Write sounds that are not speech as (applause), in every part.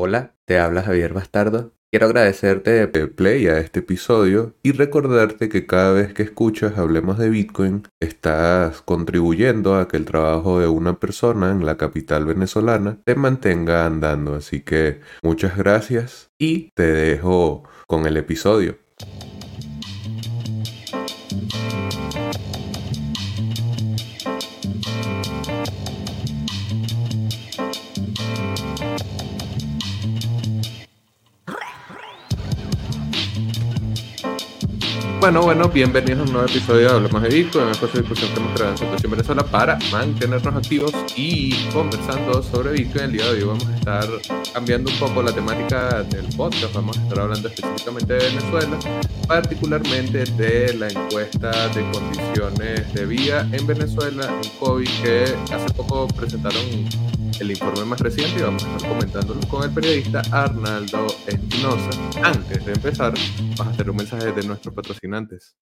Hola, te habla Javier Bastardo. Quiero agradecerte el play a este episodio y recordarte que cada vez que escuchas Hablemos de Bitcoin, estás contribuyendo a que el trabajo de una persona en la capital venezolana te mantenga andando. Así que muchas gracias y te dejo con el episodio. Bueno, bueno, bienvenidos a un nuevo episodio de Hablemos de Bitcoin, un espacio de discusión que hemos creado en Venezuela para mantenernos activos y conversando sobre Bitcoin. El día de hoy vamos a estar cambiando un poco la temática del podcast, vamos a estar hablando específicamente de Venezuela, particularmente de la encuesta de condiciones de vida en Venezuela en COVID que hace poco presentaron el informe más reciente y vamos a estar comentándolo con el periodista Arnaldo Espinosa. Antes de empezar, vamos a hacer un mensaje de nuestros patrocinantes.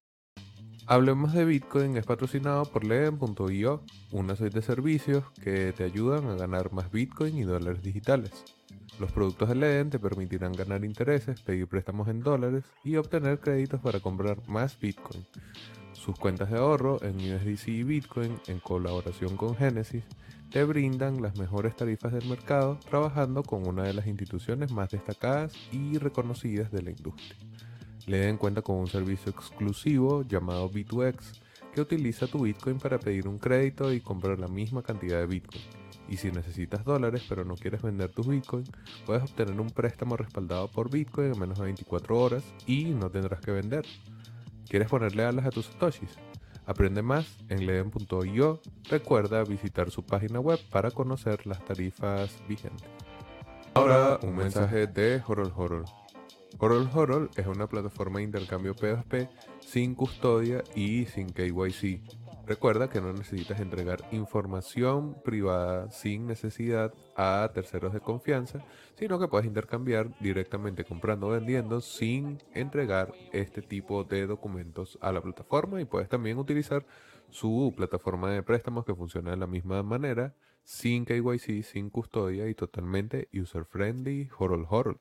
Hablemos de Bitcoin es patrocinado por Leden.io, una serie de servicios que te ayudan a ganar más Bitcoin y dólares digitales. Los productos de Leden te permitirán ganar intereses, pedir préstamos en dólares y obtener créditos para comprar más Bitcoin. Sus cuentas de ahorro en USDC y Bitcoin, en colaboración con Genesis, te brindan las mejores tarifas del mercado trabajando con una de las instituciones más destacadas y reconocidas de la industria. Le den cuenta con un servicio exclusivo llamado B2X que utiliza tu Bitcoin para pedir un crédito y comprar la misma cantidad de Bitcoin. Y si necesitas dólares pero no quieres vender tus Bitcoin, puedes obtener un préstamo respaldado por Bitcoin en menos de 24 horas y no tendrás que vender. ¿Quieres ponerle alas a tus satoshis? Aprende más en leden.io. Recuerda visitar su página web para conocer las tarifas vigentes. Ahora un mensaje de Horol Horol. Horol Horol es una plataforma de intercambio P2P sin custodia y sin KYC Recuerda que no necesitas entregar información privada sin necesidad a terceros de confianza, sino que puedes intercambiar directamente comprando o vendiendo sin entregar este tipo de documentos a la plataforma y puedes también utilizar su plataforma de préstamos que funciona de la misma manera, sin KYC, sin custodia y totalmente user friendly, horol horol.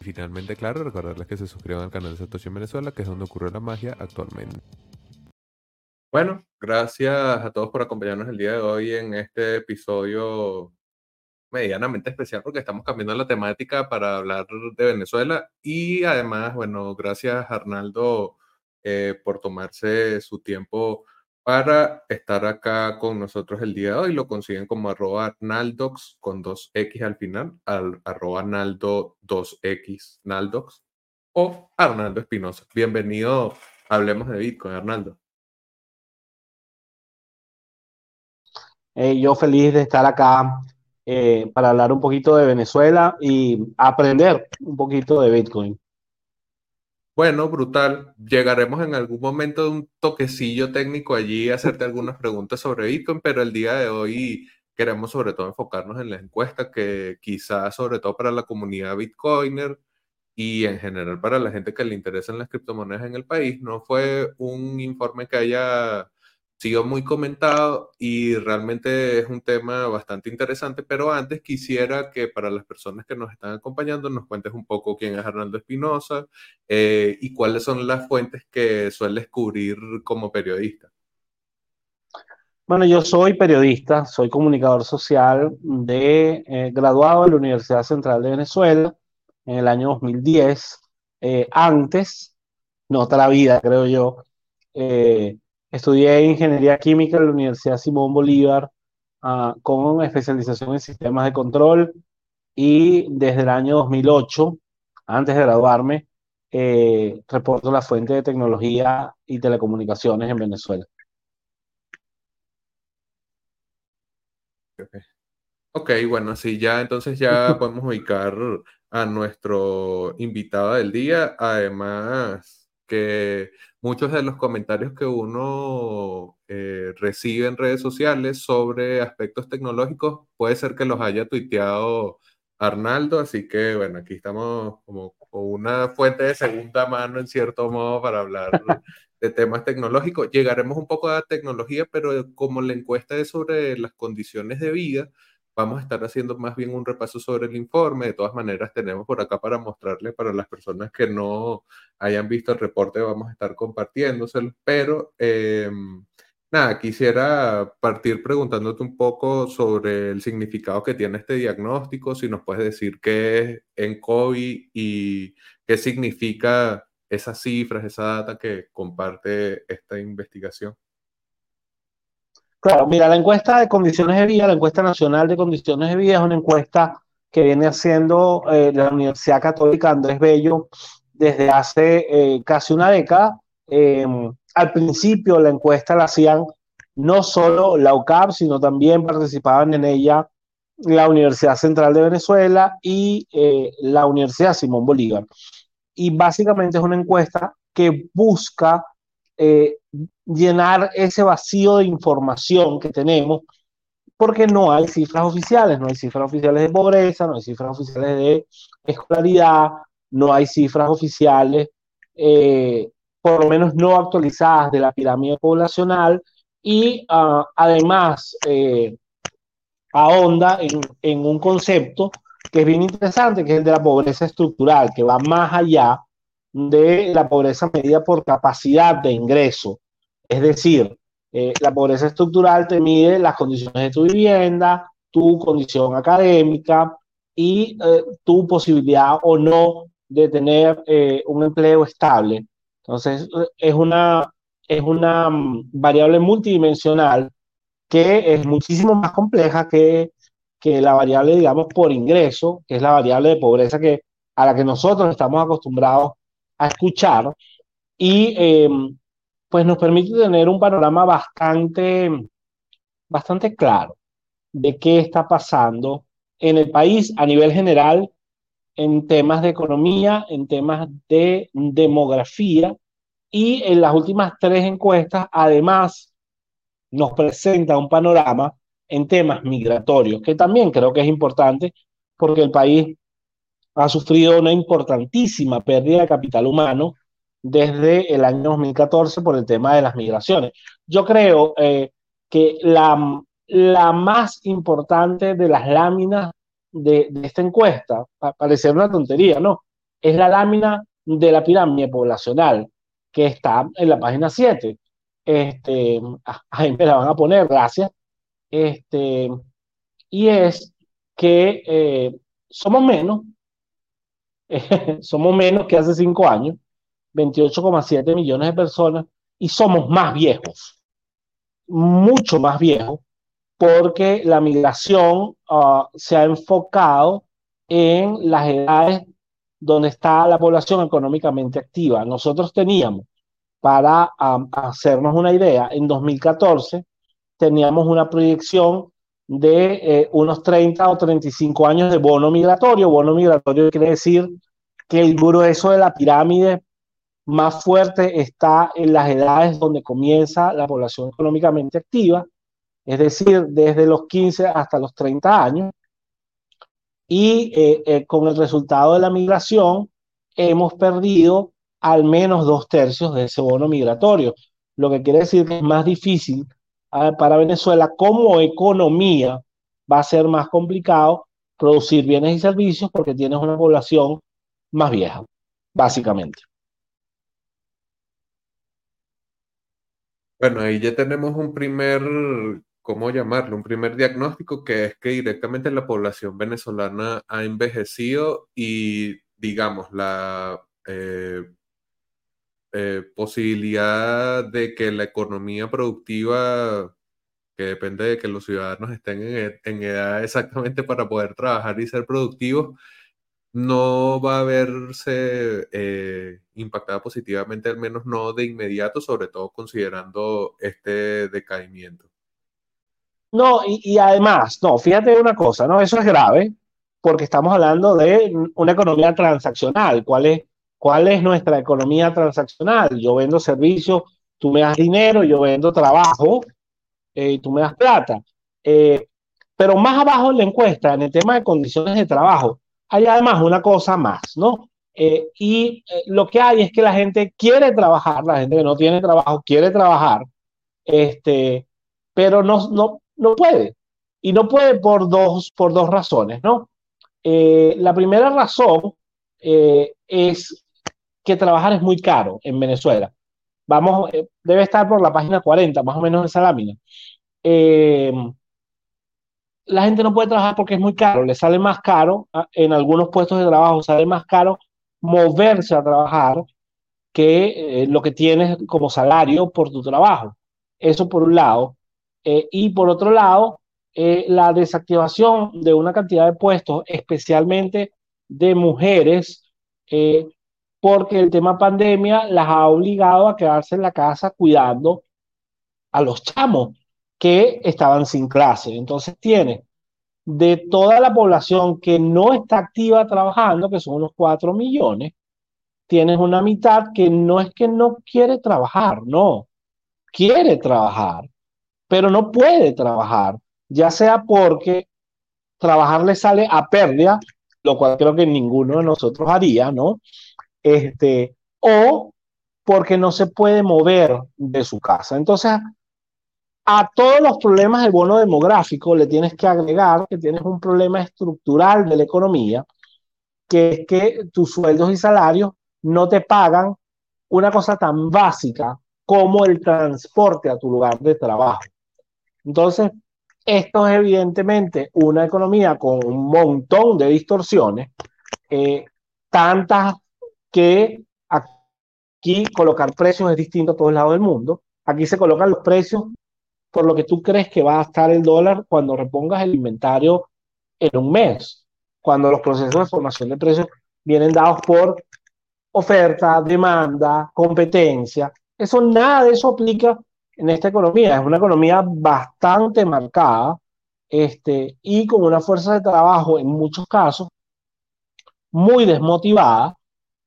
finalmente, claro, recordarles que se suscriban al canal de Satoshi en Venezuela, que es donde ocurre la magia actualmente. Bueno, gracias a todos por acompañarnos el día de hoy en este episodio medianamente especial porque estamos cambiando la temática para hablar de Venezuela y además, bueno, gracias Arnaldo eh, por tomarse su tiempo para estar acá con nosotros el día de hoy. Lo consiguen como arroba naldox con dos X al final, al, arroba naldo 2X naldox o Arnaldo Espinosa. Bienvenido, hablemos de Bitcoin, Arnaldo. Yo feliz de estar acá eh, para hablar un poquito de Venezuela y aprender un poquito de Bitcoin. Bueno, brutal. Llegaremos en algún momento de un toquecillo técnico allí a hacerte algunas preguntas sobre Bitcoin, pero el día de hoy queremos sobre todo enfocarnos en la encuesta que quizás sobre todo para la comunidad Bitcoiner y en general para la gente que le interesan las criptomonedas en el país, no fue un informe que haya sido muy comentado y realmente es un tema bastante interesante, pero antes quisiera que para las personas que nos están acompañando nos cuentes un poco quién es Arnaldo Espinosa eh, y cuáles son las fuentes que sueles cubrir como periodista. Bueno, yo soy periodista, soy comunicador social de eh, graduado en la Universidad Central de Venezuela en el año 2010. Eh, antes, no otra vida, creo yo, Estudié ingeniería química en la Universidad Simón Bolívar ah, con especialización en sistemas de control y desde el año 2008, antes de graduarme, eh, reporto la fuente de tecnología y telecomunicaciones en Venezuela. Ok, bueno, sí, ya entonces ya (laughs) podemos ubicar a nuestro invitado del día. Además, que muchos de los comentarios que uno eh, recibe en redes sociales sobre aspectos tecnológicos puede ser que los haya tuiteado Arnaldo, así que bueno, aquí estamos como, una fuente de segunda mano en cierto modo para hablar (laughs) de temas tecnológicos. Llegaremos un poco a tecnología, pero como la encuesta es sobre las condiciones de vida, vamos a estar haciendo más bien un repaso sobre el informe. De todas maneras, tenemos por acá para mostrarle para las personas que no hayan visto el reporte, vamos a estar compartiéndoselo. Pero em, nada, quisiera partir preguntándote un poco sobre el significado que tiene este diagnóstico, si nos puedes decir qué es en COVID y qué significa esas cifras, esa data que comparte esta investigación. Claro, mira, la encuesta de condiciones de vida, la encuesta nacional de condiciones de vida es una encuesta que viene haciendo eh, la Universidad Católica Andrés Bello desde hace eh, casi una década. Em, al principio la encuesta la hacían no solo la UCAP, sino también participaban en ella la Universidad Central de Venezuela y eh, la Universidad Simón Bolívar. Y básicamente es una encuesta que busca llenar ese vacío de información que tenemos porque no hay cifras oficiales, no hay cifras oficiales de pobreza, no hay cifras oficiales de escolaridad, no hay cifras oficiales, eh, por lo menos no actualizadas de la pirámide poblacional y uh, además eh, ahonda en, en un concepto que es bien interesante, que es el de la pobreza estructural, que va más allá de la pobreza medida por capacidad de ingreso. Es decir, eh, la pobreza estructural te mide las condiciones de tu vivienda, tu condición académica y eh, tu posibilidad o no de tener eh, un empleo estable. Entonces, es una, es una mm, variable multidimensional que es muchísimo más compleja que, que la variable, digamos, por ingreso, que es la variable de pobreza que, a la que nosotros estamos acostumbrados a escuchar. Y em, pues nos permite tener un panorama bastante, bastante claro de qué está pasando en el país a nivel general en temas de economía, en temas de demografía y en las últimas tres encuestas además nos presenta un panorama en temas migratorios, que también creo que es importante porque el país ha sufrido una importantísima pérdida de capital humano desde el año 2014 por el tema de las migraciones. Yo creo eh, que la, la más importante de las láminas de, esta encuesta, para parecer una tontería, ¿no? Es la lámina de la pirámide poblacional que está en la página 7. Este, ahí me la van a poner, gracias. Este, y es que eh, somos menos, (laughs) somos menos que hace cinco años, 28,7 millones de personas y somos más viejos, mucho más viejos, porque la migración ah, se ha enfocado en las edades donde está la población económicamente activa. Nosotros teníamos, para hacernos una idea, en 2014 teníamos una proyección de eh, unos 30 o 35 años de bono migratorio. Bono migratorio quiere decir que el grueso de la pirámide más fuerte está en las edades donde comienza la población económicamente activa, es decir, desde los 15 hasta los 30 años. Y eh, eh, con el resultado de la migración, hemos perdido al menos dos tercios de ese bono migratorio, lo que quiere decir que es más difícil para Venezuela como economía, va a ser más complicado producir bienes y servicios porque tienes una población más vieja, básicamente. Bueno, ahí ya tenemos un primer, ¿cómo llamarlo? Un primer diagnóstico que es que directamente la población venezolana ha envejecido y, digamos, la eh, eh, posibilidad de que la economía productiva, que depende de que los ciudadanos estén en, en edad exactamente para poder trabajar y ser productivos, no va a verse eh, impactada positivamente, al menos no de inmediato, sobre todo considerando este decaimiento. No, y, además, no, fíjate una cosa, ¿no? Eso es grave porque estamos hablando de una economía transaccional. ¿Cuál es, cuál es nuestra economía transaccional? Yo vendo servicios, tú me das dinero, yo vendo trabajo, eh, y tú me das plata. Eh, pero más abajo en la encuesta, en el tema de condiciones de trabajo, hay además una cosa más, ¿no? Eh, y lo que hay es que la gente quiere trabajar, la gente que no tiene trabajo quiere trabajar, este, pero no, no, no puede. Y no puede por dos, por dos razones, ¿no? la primera razón es que trabajar es muy caro en Venezuela vamos, eh, debe estar por la página 40, más o menos esa lámina. Eh, la gente no puede trabajar porque es muy caro, le sale más caro, ah, en algunos puestos de trabajo sale más caro moverse a trabajar que eh, lo que tienes como salario por tu trabajo. Eso por un lado. y por otro lado, la desactivación de una cantidad de puestos, especialmente de mujeres, porque el tema pandemia las ha obligado a quedarse en la casa cuidando a los chamos que estaban sin clase. Entonces tiene de toda la población que no está activa trabajando, que son unos 4 millones, tienes una mitad que no es que no quiere trabajar, no, quiere trabajar, pero no puede trabajar, ya sea porque trabajar le sale a pérdida, lo cual creo que ninguno de nosotros haría, ¿no? este, o porque no se puede mover de su casa. Entonces, a todos los problemas del bono demográfico le tienes que agregar que tienes un problema estructural de la economía, que es que tus sueldos y salarios no te pagan una cosa tan básica como el transporte a tu lugar de trabajo. Entonces, esto es evidentemente una economía con un montón de distorsiones, eh, tantas que aquí colocar precios es distinto a todos lados del mundo. Aquí se colocan los precios por lo que tú crees que va a estar el dólar cuando repongas el inventario en un mes, cuando los procesos de formación de precios vienen dados por oferta, demanda, competencia. Eso nada de eso aplica en esta economía. Es una economía bastante marcada este, y con una fuerza de trabajo en muchos casos muy desmotivada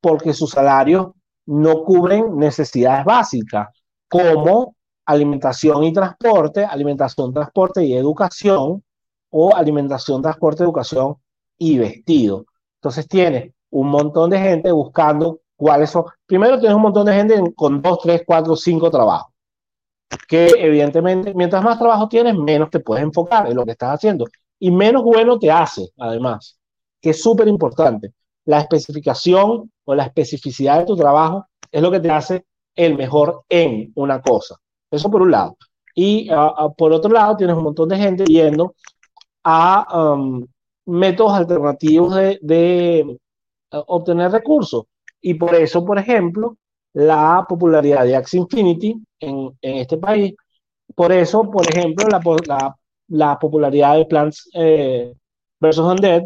porque sus salarios no cubren necesidades básicas como alimentación y transporte, alimentación, transporte y educación, o alimentación, transporte, educación y vestido. Entonces tienes un montón de gente buscando cuáles son. Primero tienes un montón de gente con dos, tres, cuatro, cinco trabajos. Que evidentemente, mientras más trabajo tienes, menos te puedes enfocar en lo que estás haciendo. Y menos bueno te hace, además, que es súper importante la especificación o la especificidad de tu trabajo es lo que te hace el mejor en una cosa. Eso por un lado. Y ah, ah, por otro lado, tienes un montón de gente yendo a um, métodos alternativos de, ah, obtener recursos. Y por eso, por ejemplo, la popularidad de Axie Infinity en, este país. Por eso, por ejemplo, la, la, popularidad de Plants eh, versus Undead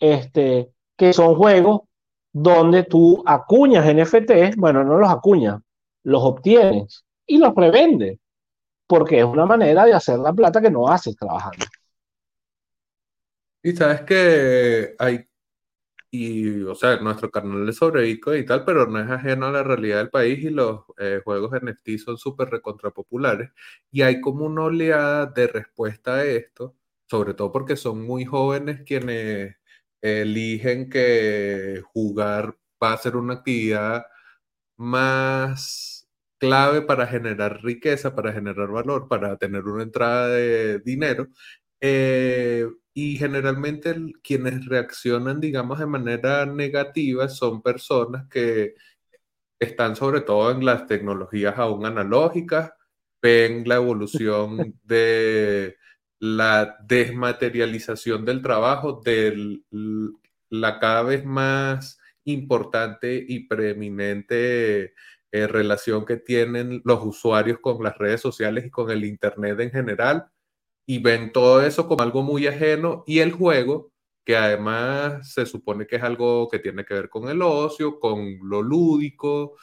este, que son juegos donde tú acuñas NFT, bueno, no los acuñas, los obtienes y los prevendes, porque es una manera de hacer la plata que no haces trabajando. Y sabes que hay, y o sea, nuestro canal es sobre Bitcoin y tal, pero no es ajeno a la realidad del país y los eh, juegos NFT son súper recontrapopulares y hay como una oleada de respuesta a esto, sobre todo porque son muy jóvenes quienes eligen que jugar va a ser una actividad más clave para generar riqueza, para generar valor, para tener una entrada de dinero. Eh, y generalmente quienes reaccionan, digamos, de manera negativa son personas que están sobre todo en las tecnologías aún analógicas, ven la evolución (laughs) de la desmaterialización del trabajo, de la cada vez más importante y preeminente eh, relación que tienen los usuarios con las redes sociales y con el Internet en general, y ven todo eso como algo muy ajeno, y el juego, que además se supone que es algo que tiene que ver con el ocio, con lo lúdico,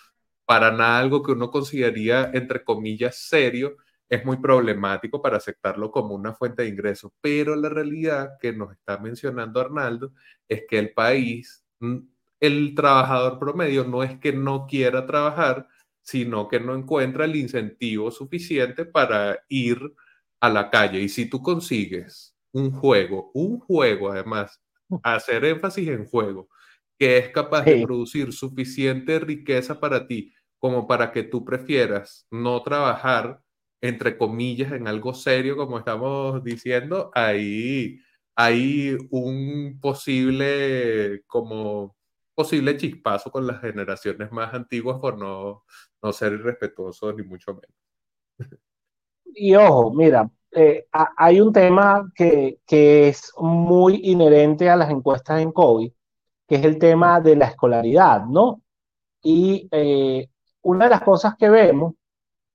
para nada algo que uno consideraría, entre comillas, serio, es muy problemático para aceptarlo como una fuente de ingresos. Pero la realidad que nos está mencionando Arnaldo es que el país, mm, el trabajador promedio no es que no quiera trabajar, sino que no encuentra el incentivo suficiente para ir a la calle. Y si tú consigues un juego, un juego además, hacer énfasis en juego, que es capaz de producir suficiente riqueza para ti como para que tú prefieras no trabajar, entre comillas, en algo serio, como estamos diciendo, ahí hay un posible, como posible chispazo con las generaciones más antiguas por no, no ser irrespetuosos ni mucho menos. Y ojo, mira, eh, hay un tema que, que, es muy inherente a las encuestas en COVID, que es el tema de la escolaridad, ¿no? Y eh, una de las cosas que vemos,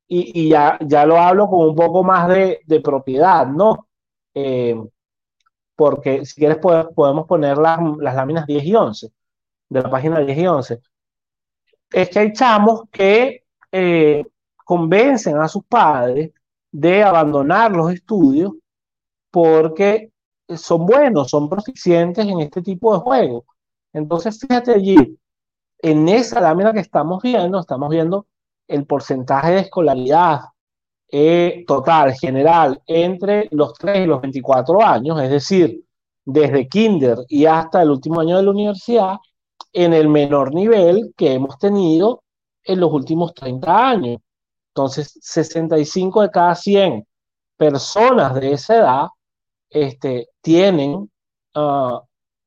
y, y, ya, ya lo hablo con un poco más de, de propiedad, ¿no? Eh, porque si quieres podemos poner las, las láminas 10 y 11 de la página 10 y 11, es que hay chamos que eh, convencen a sus padres de abandonar los estudios porque son buenos, son proficientes en este tipo de juegos. Entonces, fíjate allí, en esa lámina que estamos viendo, estamos viendo el porcentaje de escolaridad eh, total, general, entre los 3 y los 24 años, es decir, desde kinder y hasta el último año de la universidad, en el menor nivel que hemos tenido en los últimos 30 años. Entonces, 65 de cada 100 personas de esa edad este, tienen ah,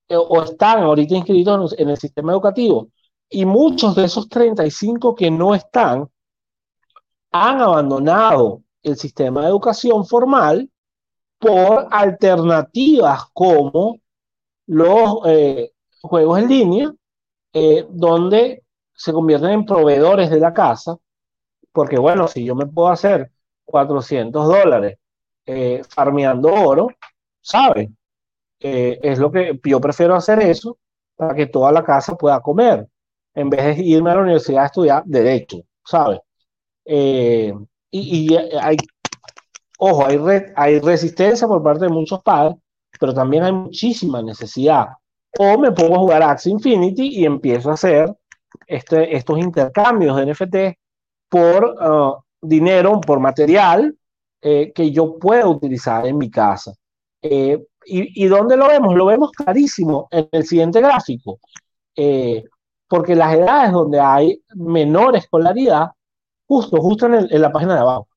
o están ahorita inscritos en el sistema educativo. Y muchos de esos 35 que no están han abandonado el sistema de educación formal por alternativas como los eh, juegos en línea eh, donde se convierten en proveedores de la casa, porque bueno, si yo me puedo hacer 400 dólares eh, farmeando oro, ¿sabe? Eh, es lo que yo prefiero hacer eso para que toda la casa pueda comer, en vez de irme a la universidad a estudiar derecho, ¿sabe? y, y, hay, ojo, hay, hay resistencia por parte de muchos padres, pero también hay muchísima necesidad o me pongo a jugar Axie Infinity y empiezo a hacer este, estos intercambios de NFT por uh, dinero, por material eh, que yo pueda utilizar en mi casa. Eh, y, y, dónde lo vemos? Lo vemos clarísimo en el siguiente gráfico. Eh, porque las edades donde hay menor escolaridad, justo, justo en, en la página de abajo,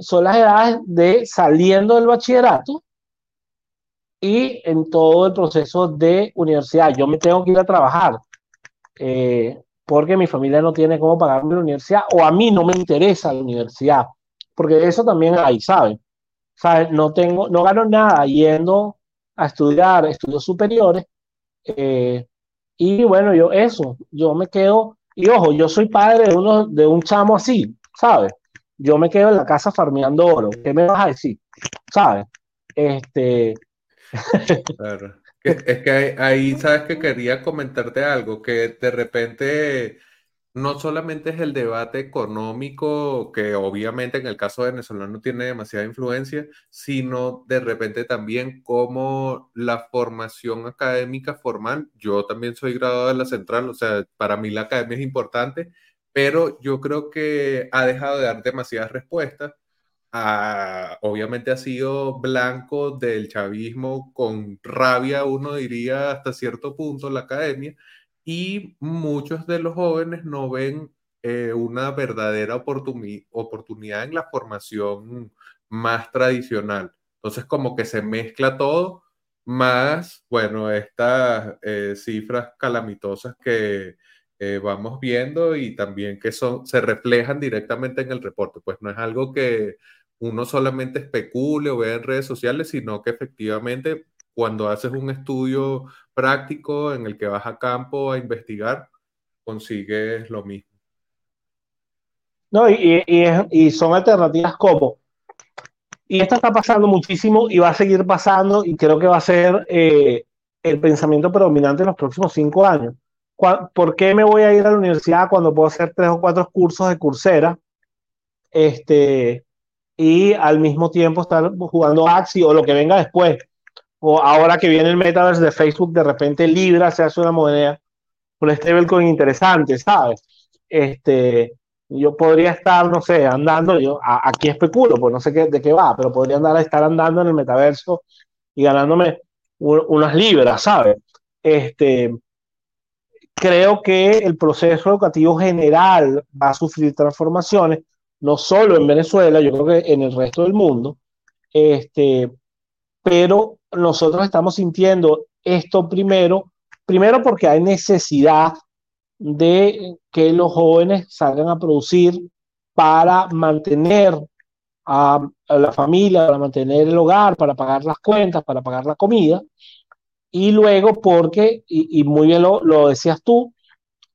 son las edades de saliendo del bachillerato y en todo el proceso de universidad. Yo me tengo que ir a trabajar eh, porque mi familia no tiene cómo pagarme la universidad o a mí no me interesa la universidad, porque eso también hay, ¿saben? ¿Saben? No, tengo, no gano nada yendo a estudiar estudios superiores. Eh, y bueno, yo eso, yo me quedo, y ojo, yo soy padre de, uno, de un chamo así, ¿sabes? Yo me quedo en la casa farmeando oro. ¿Qué me vas a decir? ¿Sabes? Este, (laughs) Claro. Es que ahí, sabes que quería comentarte algo, que de repente no solamente es el debate económico, que obviamente en el caso venezolano tiene demasiada influencia, sino de repente también como la formación académica formal. Yo también soy graduado de la central, o sea, para mí la academia es importante, pero yo creo que ha dejado de dar demasiadas respuestas obviamente ha sido blanco del chavismo con rabia, uno diría hasta cierto punto, la academia, y muchos de los jóvenes no ven eh, una verdadera oportunidad en la formación más tradicional. Entonces como que se mezcla todo, más, bueno, estas eh, cifras calamitosas que eh, vamos viendo y también que son, se reflejan directamente en el reporte. Pues no es algo que uno solamente especule o vea en redes sociales, sino que efectivamente cuando haces un estudio práctico en el que vas a campo a investigar, consigues lo mismo. No, y, y, son alternativas como, y esto está pasando muchísimo y va a seguir pasando y creo que va a ser eh, el pensamiento predominante en los próximos cinco años. ¿Por qué me voy a ir a la universidad cuando puedo hacer tres o cuatro cursos de cursera? Este, y al mismo tiempo estar jugando Axi o lo que venga después. O ahora que viene el metaverse de Facebook, de repente Libra se hace una moneda, un stablecoin interesante, ¿sabes? Este, yo podría estar, no sé, andando, yo aquí especulo, pues no sé qué, de qué va, pero podría andar a estar andando en el metaverso y ganándome unas libras, ¿sabes? Este, creo que el proceso educativo general va a sufrir transformaciones, no solo en Venezuela, yo creo que en el resto del mundo, este, pero nosotros estamos sintiendo esto primero, primero porque hay necesidad de que los jóvenes salgan a producir para mantener a, la familia, para mantener el hogar, para pagar las cuentas, para pagar la comida. Y luego porque, y, muy bien lo, lo decías tú,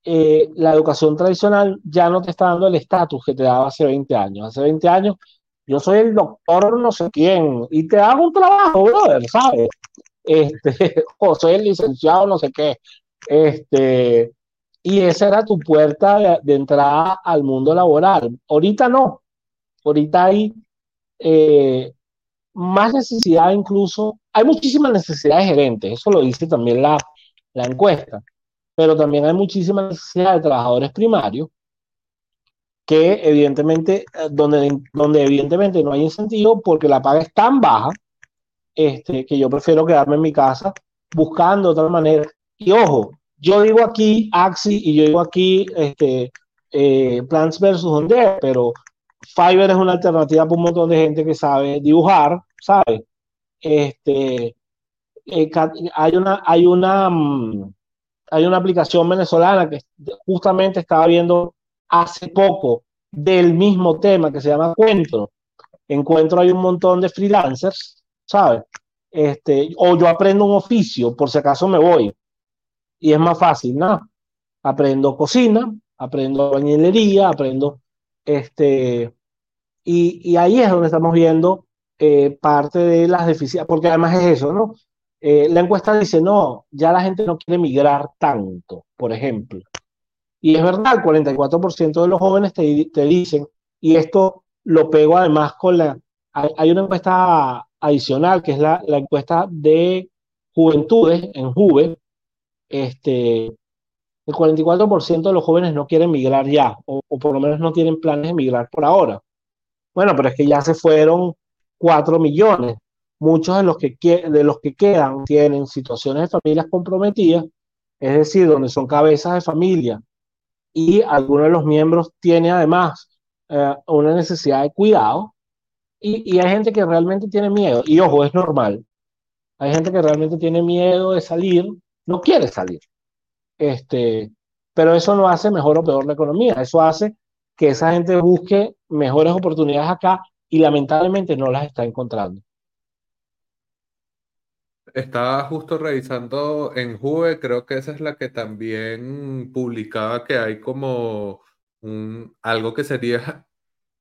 eh, la educación tradicional ya no te está dando el estatus que te daba hace 20 años. Hace 20 años yo soy el doctor no sé quién y te hago un trabajo, brother, ¿sabes? Este, (laughs) o soy el licenciado no sé qué. Este, y esa era tu puerta de, entrada al mundo laboral. Ahorita no. Ahorita hay eh, más necesidad incluso, hay muchísimas necesidades gerentes, eso lo dice también la, la encuesta, pero también hay muchísima necesidad de trabajadores primarios que evidentemente, eh, donde, donde evidentemente no hay incentivo porque la paga es tan baja este, que yo prefiero quedarme en mi casa buscando otra manera. Y ojo, yo digo aquí Axi y yo digo aquí este, eh, Plants versus Honda, pero Fiverr es una alternativa para un montón de gente que sabe dibujar, ¿sabe? Este, eh, hay una, hay una, mm, hay una aplicación venezolana que justamente estaba viendo hace poco del mismo tema que se llama Encuentro. Encuentro hay un montón de freelancers, ¿sabes? Este, o yo aprendo un oficio, por si acaso me voy y es más fácil, ¿no? Aprendo cocina, aprendo bañilería, aprendo este, y, ahí es donde estamos viendo eh, parte de las deficiencias, porque además es eso, ¿no? Eh, la encuesta dice, no, ya la gente no quiere migrar tanto, por ejemplo. Y es verdad, el 44% de los jóvenes te, te, dicen, y esto lo pego además con la, hay, una encuesta adicional, que es la, la encuesta de juventudes en Juve, este, el 44% de los jóvenes no quieren migrar ya, o, por lo menos no tienen planes de migrar por ahora. Bueno, pero es que ya se fueron 4 millones. Muchos de los que, de los que quedan tienen situaciones de familias comprometidas, es decir, donde son cabezas de familia y algunos de los miembros tienen además eh, una necesidad de cuidado y, y hay gente que realmente tiene miedo. Y ojo, es normal. Hay gente que realmente tiene miedo de salir no quiere salir. Este, pero eso no hace mejor o peor la economía, eso hace que esa gente busque mejores oportunidades acá y lamentablemente no las está encontrando. Estaba justo revisando en Juve, creo que esa es la que también publicaba que hay como un, algo que sería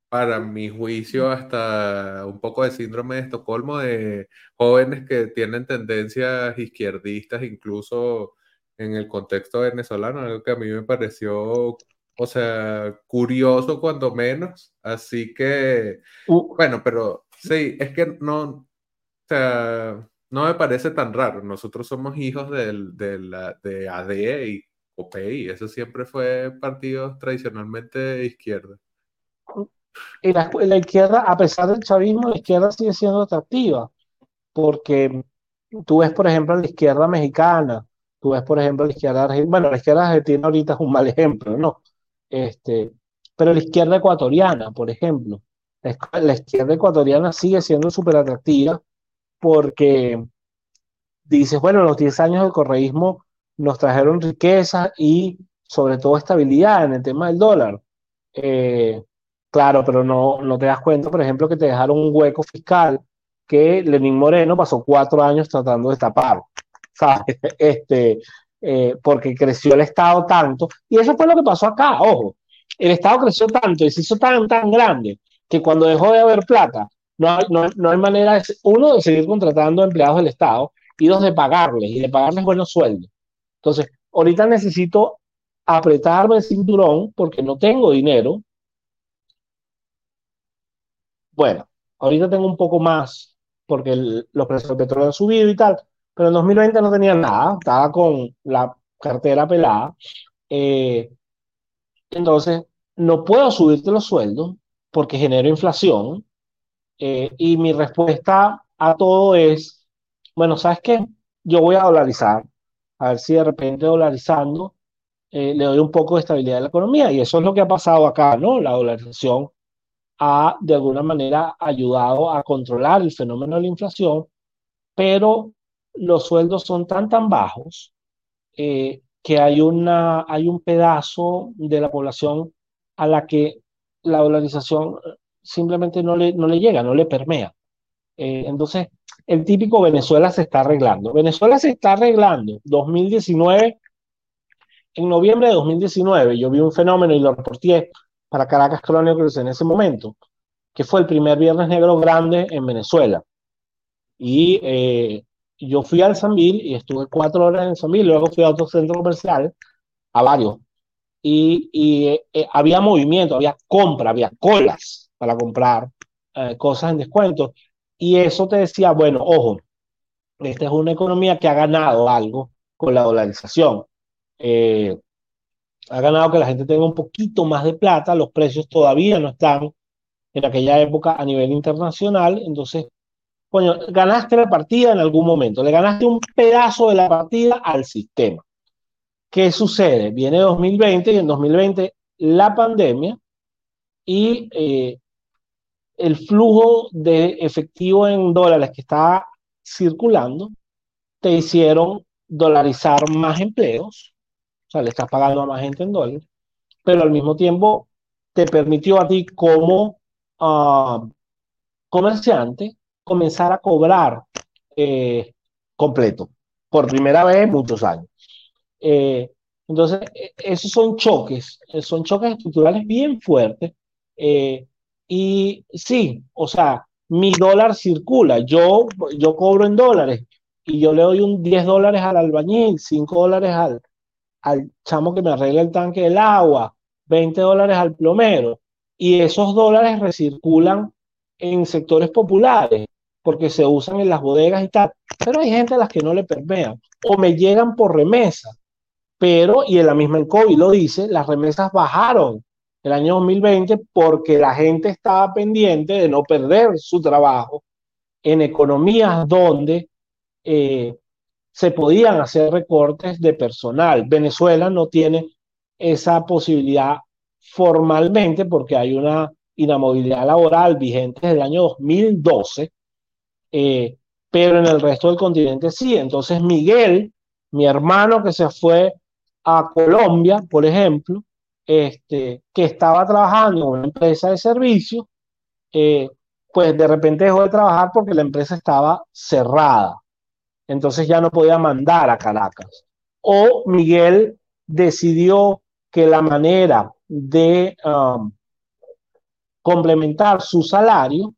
para mi juicio, hasta un poco de síndrome de Estocolmo de jóvenes que tienen tendencias izquierdistas, incluso en el contexto venezolano, algo que a mí me pareció, o sea, curioso cuando menos. Así que, uh. bueno, pero sí, es que no, o sea, no me parece tan raro. Nosotros somos hijos del, de, la, de AD y COPEI, eso siempre fue partidos tradicionalmente de izquierda y la, la, izquierda, a pesar del chavismo, la izquierda sigue siendo atractiva, porque tú ves, por ejemplo, la izquierda mexicana, tú ves, por ejemplo, la izquierda argentina, bueno, la izquierda argentina ahorita es un mal ejemplo, ¿no? Este, pero la izquierda ecuatoriana, por ejemplo, la, izquierda ecuatoriana sigue siendo súper atractiva porque dices, bueno, los 10 años del correísmo nos trajeron riqueza y sobre todo estabilidad en el tema del dólar. Eh, Claro, pero no, no te das cuenta, por ejemplo, que te dejaron un hueco fiscal que Lenín Moreno pasó cuatro años tratando de tapar, ¿sabes? (laughs) Este, eh, porque creció el Estado tanto, y eso fue lo que pasó acá, ojo, el Estado creció tanto y se hizo tan, tan grande que cuando dejó de haber plata, no hay, no, no hay manera, uno, de seguir contratando empleados del Estado, y dos, de pagarles, y de pagarles buenos sueldos. Entonces, ahorita necesito apretarme el cinturón porque no tengo dinero Bueno, ahorita tengo un poco más porque los precios del petróleo han subido y tal, pero en 2020 no tenía nada, estaba con la cartera pelada. Eh, entonces, no puedo subirte los sueldos porque genero inflación. Eh, y mi respuesta a todo es, bueno, ¿sabes qué? Yo voy a dolarizar, a ver si de repente dolarizando eh, le doy un poco de estabilidad a la economía. Y eso es lo que ha pasado acá, ¿no? La dolarización ha de alguna manera ayudado a controlar el fenómeno de la inflación, pero los sueldos son tan, tan bajos eh, que hay, una, hay un pedazo de la población a la que la dolarización simplemente no le, no le llega, no le permea. Eh, entonces, el típico Venezuela se está arreglando. Venezuela se está arreglando. 2019, en noviembre de 2019, yo vi un fenómeno y lo reporté para Caracas Chronicles en ese momento, que fue el primer Viernes Negro grande en Venezuela. Y eh, yo fui al Sambil y estuve cuatro horas en Sambil, luego fui a otro centro comercial, a varios, y, y eh, había movimiento, había compra, había colas para comprar eh, cosas en descuento. Y eso te decía, bueno, ojo, esta es una economía que ha ganado algo con la dolarización. Eh, ha ganado que la gente tenga un poquito más de plata, los precios todavía no están en aquella época a nivel internacional, entonces, coño, ganaste la partida en algún momento, le ganaste un pedazo de la partida al sistema. ¿Qué sucede? Viene 2020 y en 2020 la pandemia y eh, el flujo de efectivo en dólares que está circulando te hicieron dolarizar más empleos, o sea, le estás pagando a más gente en dólares, pero al mismo tiempo te permitió a ti como ah, comerciante comenzar a cobrar eh, completo, por primera vez en muchos años. Eh, entonces, e, esos son choques, eh, son choques estructurales bien fuertes. Y sí, o sea, mi dólar circula, yo, yo cobro en dólares y yo le doy un 10 dólares al albañil, 5 dólares al, al chamo que me arregla el tanque del agua, 20 dólares al plomero, y esos dólares recirculan en sectores populares porque se usan en las bodegas y tal, pero hay gente a las que no le permean o me llegan por remesa, pero, y en la misma el COVID lo dice, las remesas bajaron el año 2020 porque la gente estaba pendiente de no perder su trabajo en economías donde eh, se podían hacer recortes de personal. Venezuela no tiene esa posibilidad formalmente porque hay una inamovilidad laboral vigente desde el año 2012, eh, pero en el resto del continente sí. Entonces Miguel, mi hermano que se fue a Colombia, por ejemplo, este, que estaba trabajando en una empresa de servicio, eh, pues de repente dejó de trabajar porque la empresa estaba cerrada entonces ya no podía mandar a Caracas. O Miguel decidió que la manera de um, complementar su salario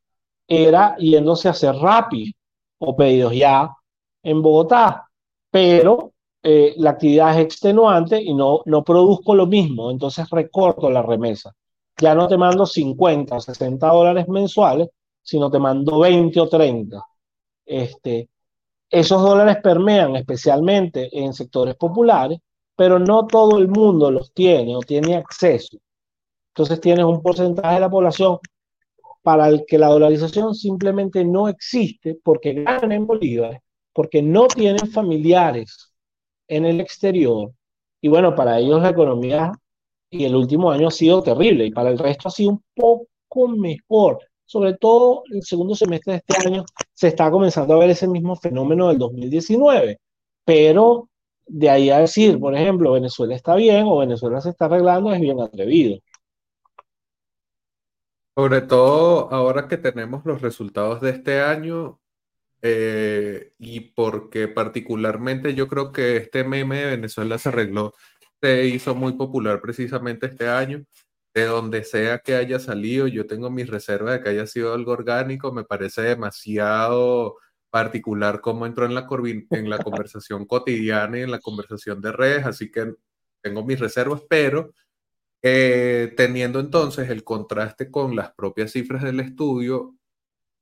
era yéndose a hacer rápido o pedidos ya en Bogotá, pero eh, la actividad es extenuante y no, no produzco lo mismo, entonces recorto la remesa. Ya no te mando 50 o 60 dólares mensuales, sino te mando 20 o 30. Este, esos dólares permean especialmente en sectores populares, pero no todo el mundo los tiene o tiene acceso. Entonces tienes un porcentaje de la población para el que la dolarización simplemente no existe porque ganan en bolívares, porque no tienen familiares en el exterior. Y bueno, para ellos la economía y el último año ha sido terrible y para el resto ha sido un poco mejor sobre todo el segundo semestre de este año, se está comenzando a ver ese mismo fenómeno del 2019. Pero de ahí a decir, por ejemplo, Venezuela está bien o Venezuela se está arreglando, es bien atrevido. Sobre todo ahora que tenemos los resultados de este año eh, y porque particularmente yo creo que este meme de Venezuela se arregló, se hizo muy popular precisamente este año. De donde sea que haya salido, yo tengo mis reservas de que haya sido algo orgánico, me parece demasiado particular cómo entró en la, conversación cotidiana y en la conversación de redes, así que tengo mis reservas, pero Eh, teniendo entonces el contraste con las propias cifras del estudio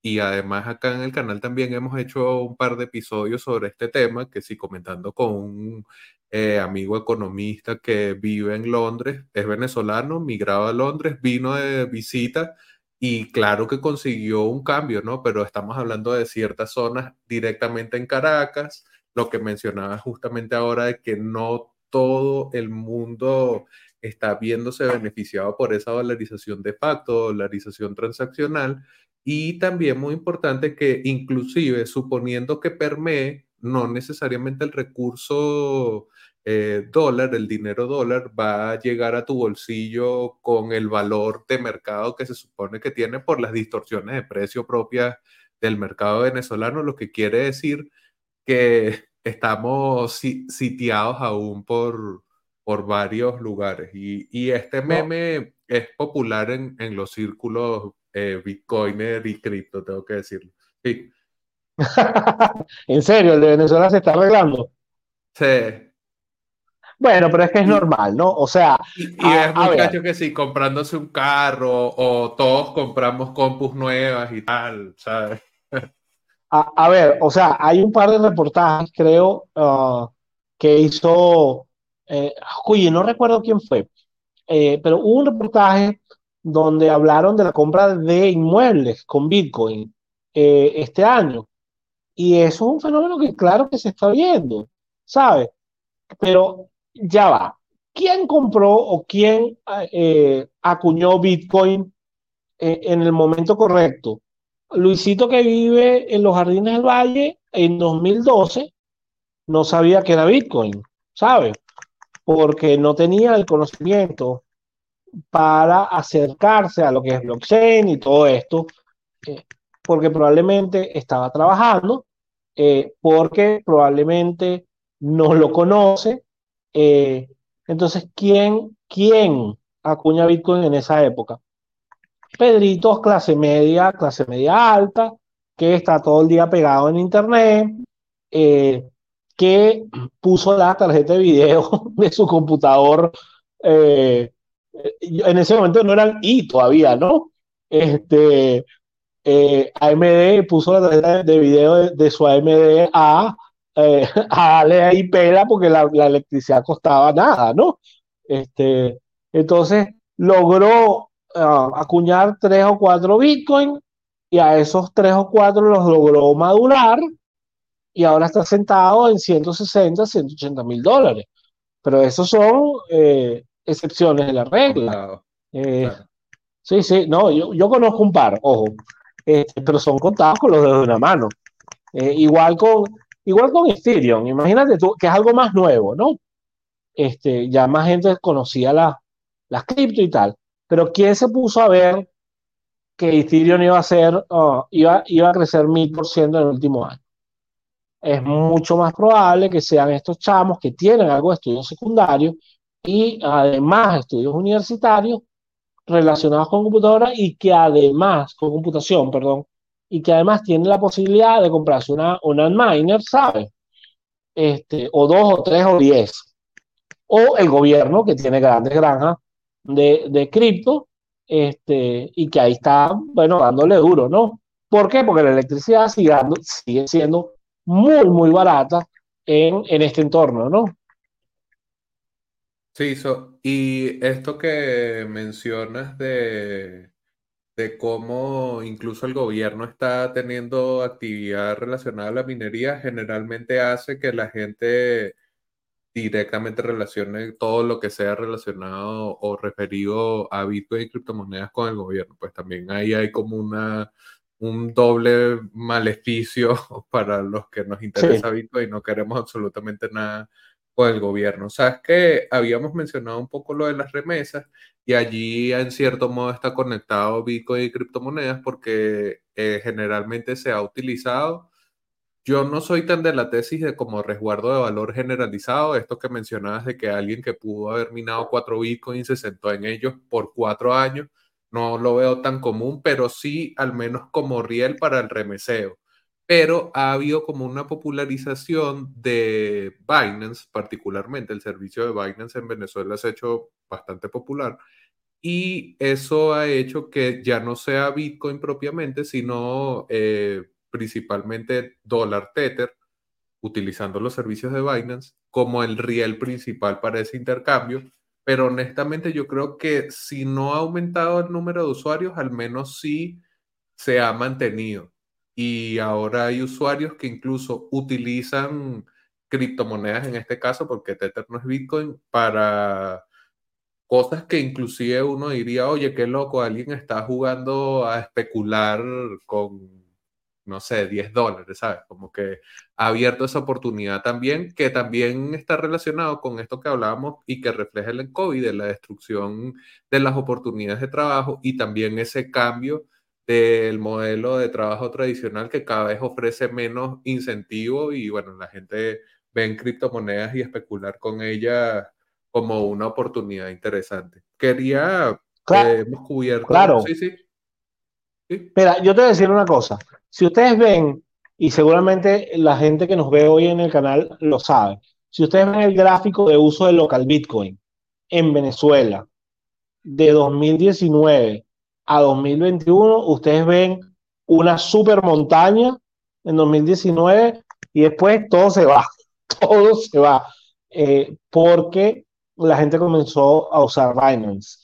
y además acá en el canal también hemos hecho un par de episodios sobre este tema, que sí, comentando con un eh, amigo economista que vive en Londres, es venezolano, migrado a Londres, vino de visita y claro que consiguió un cambio, ¿no? Pero estamos hablando de ciertas zonas directamente en Caracas, lo que mencionaba justamente ahora de que no todo el mundo está viéndose beneficiado por esa dolarización de facto, dolarización transaccional, y también muy importante que inclusive suponiendo que permee, no necesariamente el recurso eh, dólar, el dinero dólar, va a llegar a tu bolsillo con el valor de mercado que se supone que tiene por las distorsiones de precio propias del mercado venezolano, lo que quiere decir que (laughs) estamos sitiados aún por, por varios lugares. Y, este meme es popular en, en los círculos eh, Bitcoiner y cripto, tengo que decirlo. Sí. (laughs) ¿En serio? ¿El de Venezuela se está arreglando? Sí. Bueno, pero es que es normal, ¿no? O sea. Y, es muchacho que sí, comprándose un carro o todos compramos compus nuevas y tal, ¿sabes? (laughs) A, ver, o sea, hay un par de reportajes, creo, uh, que hizo. Eh, oye, no recuerdo quién fue, eh, pero hubo un reportaje donde hablaron de la compra de inmuebles con Bitcoin eh, este año. Y eso es un fenómeno que claro que se está viendo, ¿sabes? Pero ya va. ¿Quién compró o quién eh, acuñó Bitcoin eh, en el momento correcto? Luisito que vive en los Jardines del Valle en 2012 no sabía que era Bitcoin, ¿sabes? Porque no tenía el conocimiento para acercarse a lo que es blockchain y todo esto, eh, porque probablemente estaba trabajando, eh, porque probablemente no lo conoce. Eh, entonces, ¿quién, ¿quién acuña Bitcoin en esa época? Pedritos, clase media, clase media alta, que está todo el día pegado en internet, que puso la tarjeta de video (laughs) de su computador en ese momento no eran I todavía, ¿no? Este, eh, AMD puso la tarjeta de video de, su AMD a, eh, (laughs) a darle ahí pela porque la, electricidad costaba nada, ¿no? Este, entonces logró ah, acuñar tres o cuatro Bitcoin y a esos tres o cuatro los logró madurar y ahora está sentado en 160, 180 mil dólares. Pero esos son eh, excepciones de la regla. Eh, sí, sí, no, yo, yo, conozco un par, ojo, este, pero son contados con los dedos de una mano. Eh, igual con igual con Ethereum, imagínate tú que es algo más nuevo, ¿no? Este, ya más gente conocía las la cripto y tal, pero ¿quién se puso a ver que Ethereum iba a ser, uh, iba, iba a crecer mil por ciento en el último año? Es mucho más probable que sean estos chamos que tienen algo de estudio secundario y además estudios universitarios relacionados con computadora y que además, con computación, perdón, y que además tienen la posibilidad de comprarse una, una miner, ¿sabes? Este, o dos, o tres, o diez. O el gobierno que tiene grandes granjas de, de cripto, este, y que ahí está, bueno, dándole duro, ¿no? ¿Por qué? Porque la electricidad sigue, sigue siendo muy, muy barata en, en este entorno, ¿no? Sí, y esto que mencionas de, de cómo incluso el gobierno está teniendo actividad relacionada a la minería, generalmente hace que la gente directamente relacione todo lo que sea relacionado o referido a Bitcoin y criptomonedas con el gobierno. Pues también ahí hay como una, un doble maleficio (laughs) para los que nos interesa Bitcoin y no queremos absolutamente nada el gobierno. Sabes que habíamos mencionado un poco lo de las remesas y allí en cierto modo está conectado Bitcoin y criptomonedas porque eh, generalmente se ha utilizado. Yo no soy tan de la tesis de como resguardo de valor generalizado, esto que mencionabas de que alguien que pudo haber minado cuatro Bitcoins se sentó en ellos por cuatro años, no lo veo tan común, pero sí al menos como riel para el remeseo. Pero ha habido como una popularización de Binance, particularmente el servicio de Binance en Venezuela se ha hecho bastante popular y eso ha hecho que ya no sea Bitcoin propiamente, sino eh, principalmente dólar Tether, utilizando los servicios de Binance como el riel principal para ese intercambio. Pero honestamente yo creo que si no ha aumentado el número de usuarios, al menos sí se ha mantenido y ahora hay usuarios que incluso utilizan criptomonedas en este caso, porque Tether no es Bitcoin, para cosas que inclusive uno diría, oye, qué loco, alguien está jugando a especular con, no sé, 10 dólares, ¿sabes? Como que ha abierto esa oportunidad también, que también está relacionado con esto que hablábamos y que refleja el COVID, de la destrucción de las oportunidades de trabajo y también ese cambio del modelo de trabajo tradicional que cada vez ofrece menos incentivo y bueno, la gente ve en criptomonedas y especular con ellas como una oportunidad interesante. Quería, claro, eh, hemos cubierto. Claro. Sí, sí. Mira, yo te voy a decir una cosa. Si ustedes ven, y seguramente la gente que nos ve hoy en el canal lo sabe, si ustedes ven el gráfico de uso del local Bitcoin en Venezuela de 2019 a 2021, ustedes ven una super montaña en 2019 y después todo se va, (laughs) todo se va, eh, porque la gente comenzó a usar Binance.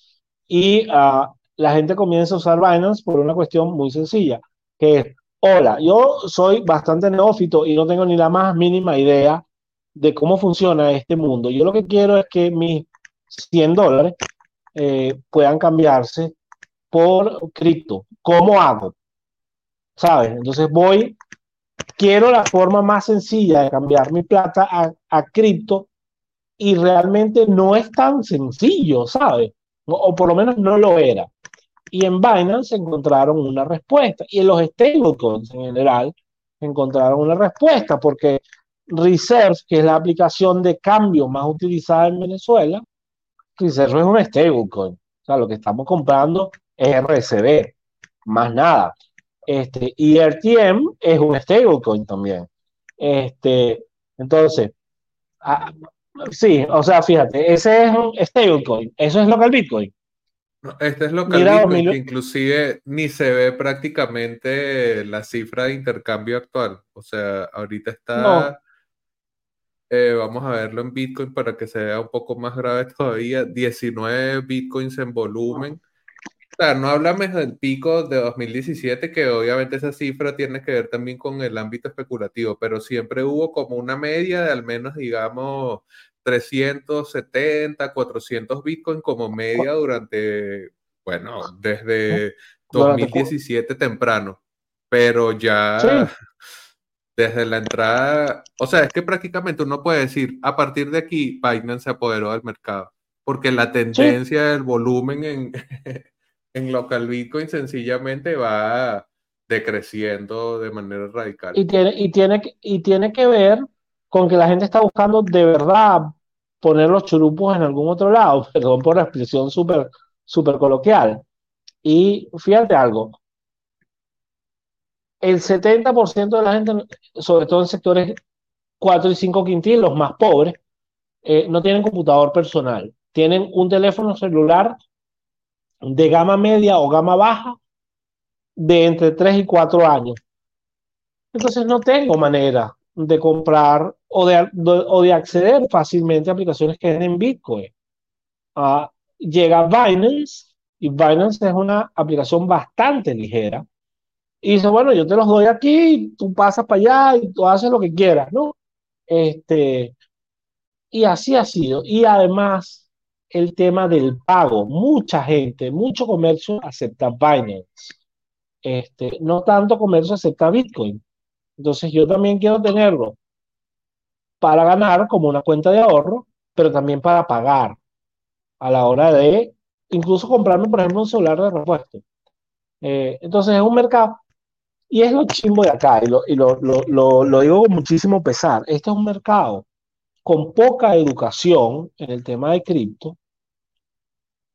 Y uh, la gente comienza a usar Binance por una cuestión muy sencilla, que es, hola, yo soy bastante neófito y no tengo ni la más mínima idea de cómo funciona este mundo. Yo lo que quiero es que mis 100 dólares eh, puedan cambiarse por cripto. ¿Cómo hago? ¿Sabes? Entonces voy, quiero la forma más sencilla de cambiar mi plata a, a cripto y realmente no es tan sencillo, ¿sabes? O por lo menos no lo era. Y en Binance encontraron una respuesta. Y en los stablecoins en general encontraron una respuesta porque Reserve, que es la aplicación de cambio más utilizada en Venezuela, Reserve es un stablecoin. O sea, lo que estamos comprando RCB, más nada. Este, y RTM es un stablecoin también. Este, entonces, ah, sí, o sea, fíjate, ese es un stablecoin, eso es local Bitcoin. este es local Bitcoin, que inclusive ni se ve prácticamente la cifra de intercambio actual. O sea, ahorita está, eh, vamos a verlo en Bitcoin para que se vea un poco más grave todavía, 19 Bitcoins en volumen no hablamos del pico de 2017, que obviamente esa cifra tiene que ver también con el ámbito especulativo, pero siempre hubo como una media de al menos, digamos, 370, 400 Bitcoin como media durante, bueno, desde 2017 temprano, pero ya desde la entrada, o sea, es que prácticamente uno puede decir, a partir de aquí, Binance se apoderó del mercado, porque la tendencia del volumen en... (laughs) en local Bitcoin sencillamente va decreciendo de manera radical. Y tiene, y tiene, y tiene que ver con que la gente está buscando de verdad poner los churupos en algún otro lado, (laughs) perdón por la expresión súper super coloquial. Y fíjate algo, el 70% de la gente, sobre todo en sectores 4 y 5 quintiles, los más pobres, eh, no tienen computador personal, tienen un teléfono celular de gama media o gama baja de entre 3 y 4 años. Entonces no tengo manera de comprar o de, o de acceder fácilmente a aplicaciones que den Bitcoin. Uh, llega Binance y Binance es una aplicación bastante ligera. Y dice, bueno, yo te los doy aquí, tú pasas para allá y tú haces lo que quieras, ¿no? Este, y así ha sido. Y además, el tema del pago. Mucha gente, mucho comercio acepta Binance. Este, no tanto comercio acepta Bitcoin. Entonces yo también quiero tenerlo para ganar como una cuenta de ahorro, pero también para pagar a la hora de incluso comprarme, por ejemplo, un celular de repuesto. Eh, entonces es un mercado, y es lo chimbo de acá, y, lo, y lo, lo, lo, digo con muchísimo pesar, este es un mercado con poca educación en el tema de cripto,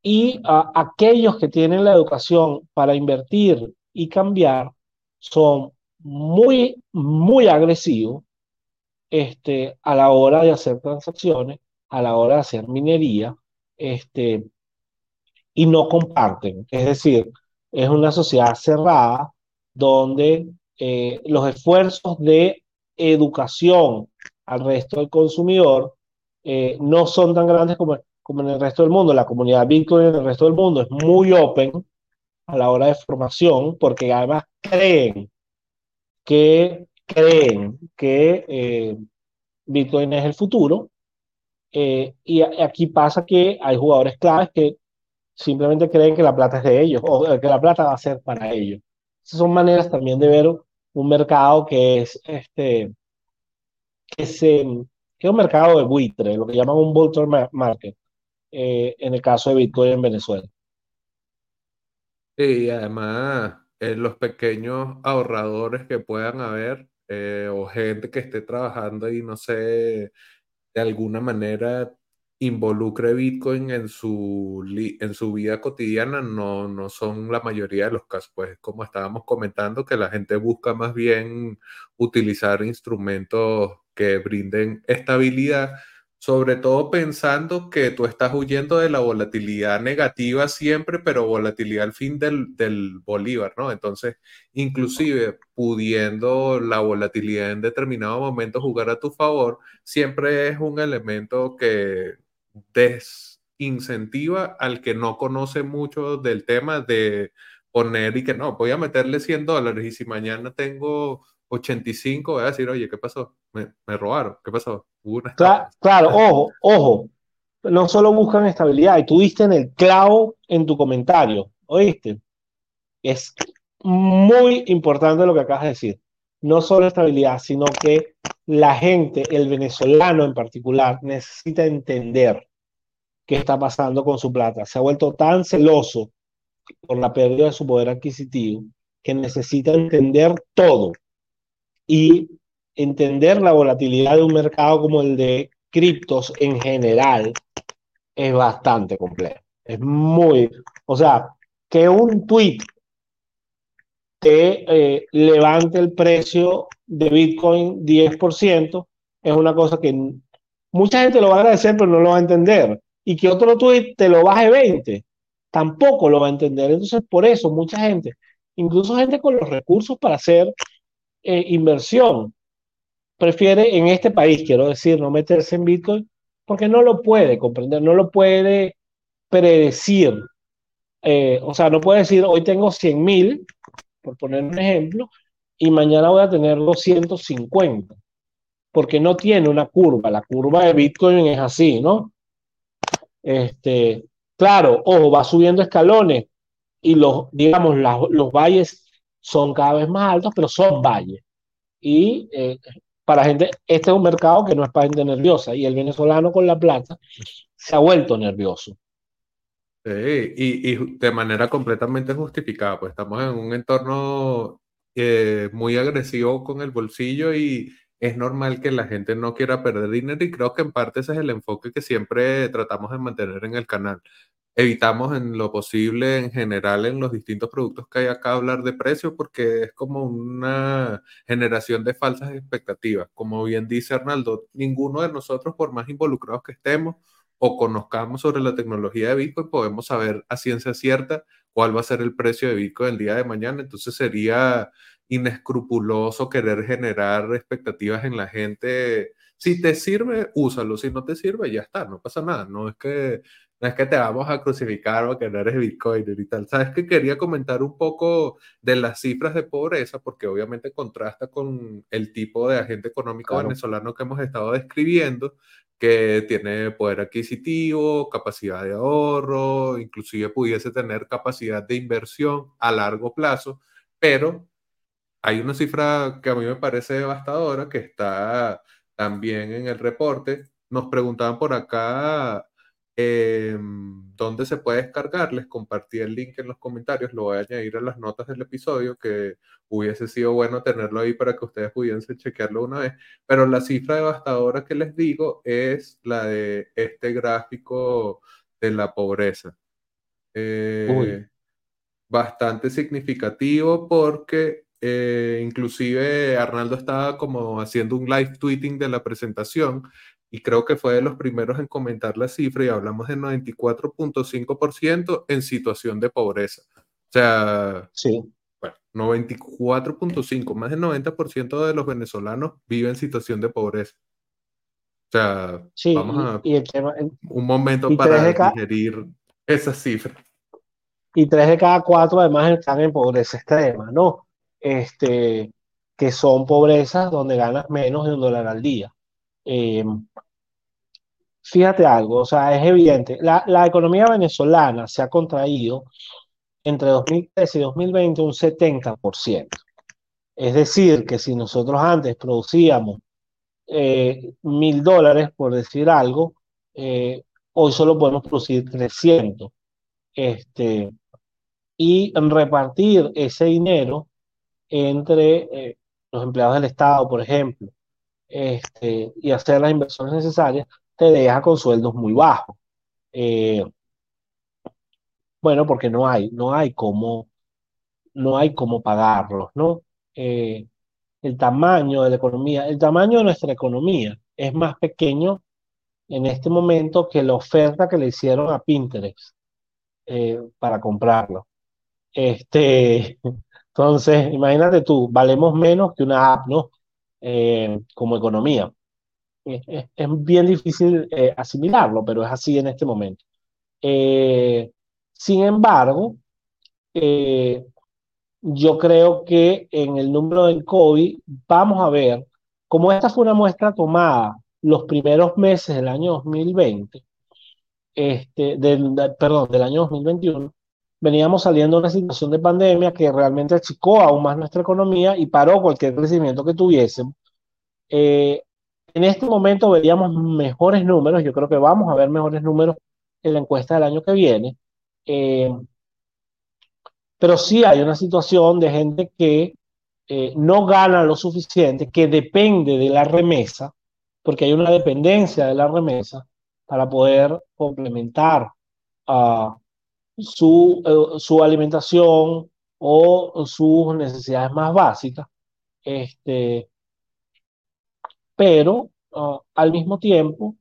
y aquellos que tienen la educación para invertir y cambiar son muy, muy agresivo este, a la hora de hacer transacciones, a la hora de hacer minería, este, y no comparten. Es decir, es una sociedad cerrada donde eh, los esfuerzos de educación al resto del consumidor eh, no son tan grandes como, como en el resto del mundo. La comunidad Bitcoin en el resto del mundo es muy open a la hora de formación porque además creen que creen que eh, Bitcoin es el futuro. Eh, y aquí pasa que hay jugadores claves que simplemente creen que la plata es de ellos o que la plata va a ser para ellos. Esas son maneras también de ver un mercado que es este que, se, que es un mercado de buitre, lo que llaman un bull market, eh, en el caso de Bitcoin en Venezuela. y además eh, los pequeños ahorradores que puedan haber eh, o gente que esté trabajando y no sé, de alguna manera involucre Bitcoin en su, en su vida cotidiana, no, no son la mayoría de los casos. Pues como estábamos comentando, que la gente busca más bien utilizar instrumentos que brinden estabilidad sobre todo pensando que tú estás huyendo de la volatilidad negativa siempre, pero volatilidad al fin del, del, Bolívar, ¿no? Entonces, inclusive pudiendo la volatilidad en determinado momento jugar a tu favor, siempre es un elemento que desincentiva al que no conoce mucho del tema de poner y que no, voy a meterle 100 dólares y si mañana tengo 85, voy a decir, oye, ¿qué pasó? Me, me robaron, ¿qué pasó? claro, ojo, ojo, no solo buscan estabilidad, y tú diste en el clavo en tu comentario, ¿oíste? Es muy importante lo que acabas de decir. No solo estabilidad, sino que la gente, el venezolano en particular, necesita entender qué está pasando con su plata. Se ha vuelto tan celoso por la pérdida de su poder adquisitivo que necesita entender todo y entender la volatilidad de un mercado como el de criptos en general es bastante complejo. Es muy, o sea, que un tweet te eh, levante el precio de Bitcoin 10% es una cosa que mucha gente lo va a agradecer, pero no lo va a entender. Y que otro tweet te lo baje 20, tampoco lo va a entender. Entonces, por eso mucha gente, incluso gente con los recursos para hacer eh, inversión prefiere en este país, quiero decir, no meterse en Bitcoin porque no lo puede comprender, no lo puede predecir. Eh, o sea, no puede decir, hoy tengo 100 mil, por poner un ejemplo, y mañana voy a tener 250, porque no tiene una curva. La curva de Bitcoin es así, ¿no? Este, claro, ojo, va subiendo escalones y los, digamos, los valles son cada vez más altos, pero son valles. Y eh, para gente, este es un mercado que no es para gente nerviosa y el venezolano con la plata se ha vuelto nervioso. Sí, y, y, de manera completamente justificada, pues estamos en un entorno eh, muy agresivo con el bolsillo y es normal que la gente no quiera perder dinero y creo que en parte ese es el enfoque que siempre tratamos de mantener en el canal evitamos en lo posible en general en los distintos productos que hay acá hablar de precios porque es como una generación de falsas expectativas. Como bien dice Arnaldo, ninguno de nosotros, por más involucrados que estemos o conozcamos sobre la tecnología de Bitcoin, podemos saber a ciencia cierta cuál va a ser el precio de Bitcoin el día de mañana. Entonces sería inescrupuloso querer generar expectativas en la gente. Si te sirve, úsalo. Si no te sirve, ya está, no pasa nada. No es que no es que te vamos a crucificar o que no eres Bitcoin y tal. Sabes que quería comentar un poco de las cifras de pobreza, porque obviamente contrasta con el tipo de agente económico venezolano que hemos estado describiendo, que tiene poder adquisitivo, capacidad de ahorro, inclusive pudiese tener capacidad de inversión a largo plazo, pero hay una cifra que a mí me parece devastadora, que está también en el reporte. Nos preguntaban por acá Em, ¿Dónde se puede descargar? Les compartí el link en los comentarios, lo voy a añadir a las notas del episodio, que hubiese sido bueno tenerlo ahí para que ustedes pudiesen chequearlo una vez. Pero la cifra devastadora que les digo es la de este gráfico de la pobreza. Eh, bastante significativo porque eh, inclusive Arnaldo estaba como haciendo un live tweeting de la presentación y creo que fue de los primeros en comentar la cifra y hablamos de 94.5% en situación de pobreza. O sea, sí. bueno, 94.5, más del 90% de los venezolanos viven en situación de pobreza. O sea, vamos a un momento para digerir esa cifra. Y tres de cada cuatro además están en pobreza extrema, ¿no? Este, que son pobrezas donde ganas menos de un dólar al día. Eh, fíjate algo, o sea, es evidente, la, la, economía venezolana se ha contraído entre 2013 y 2020 un 70%. Es decir, que si nosotros antes producíamos eh, mil dólares, por decir algo, eh, hoy solo podemos producir 300. Este, y repartir ese dinero entre eh, los empleados del Estado, por ejemplo, este, y hacer las inversiones necesarias, te deja con sueldos muy bajos. Eh, bueno, porque no hay, no hay cómo, no hay cómo pagarlos, ¿no? Eh, el tamaño de la economía, el tamaño de nuestra economía es más pequeño en este momento que la oferta que le hicieron a Pinterest para comprarlo. Este, (laughs) entonces, imagínate tú, valemos menos que una app, ¿no? Eh, como economía. Es, bien difícil eh, asimilarlo, pero es así en este momento. Eh, sin embargo, yo creo que en el número del COVID vamos a ver, como esta fue una muestra tomada los primeros meses del año 2020, este, del, perdón, del año 2021, veníamos saliendo de una situación de pandemia que realmente achicó aún más nuestra economía y paró cualquier crecimiento que tuviésemos. Eh, en este momento veríamos mejores números, yo creo que vamos a ver mejores números en la encuesta del año que viene, eh, pero sí hay una situación de gente que eh, no gana lo suficiente, que depende de la remesa, porque hay una dependencia de la remesa para poder complementar a su, eh, su alimentación o sus necesidades más básicas. Este, pero ah, al mismo tiempo,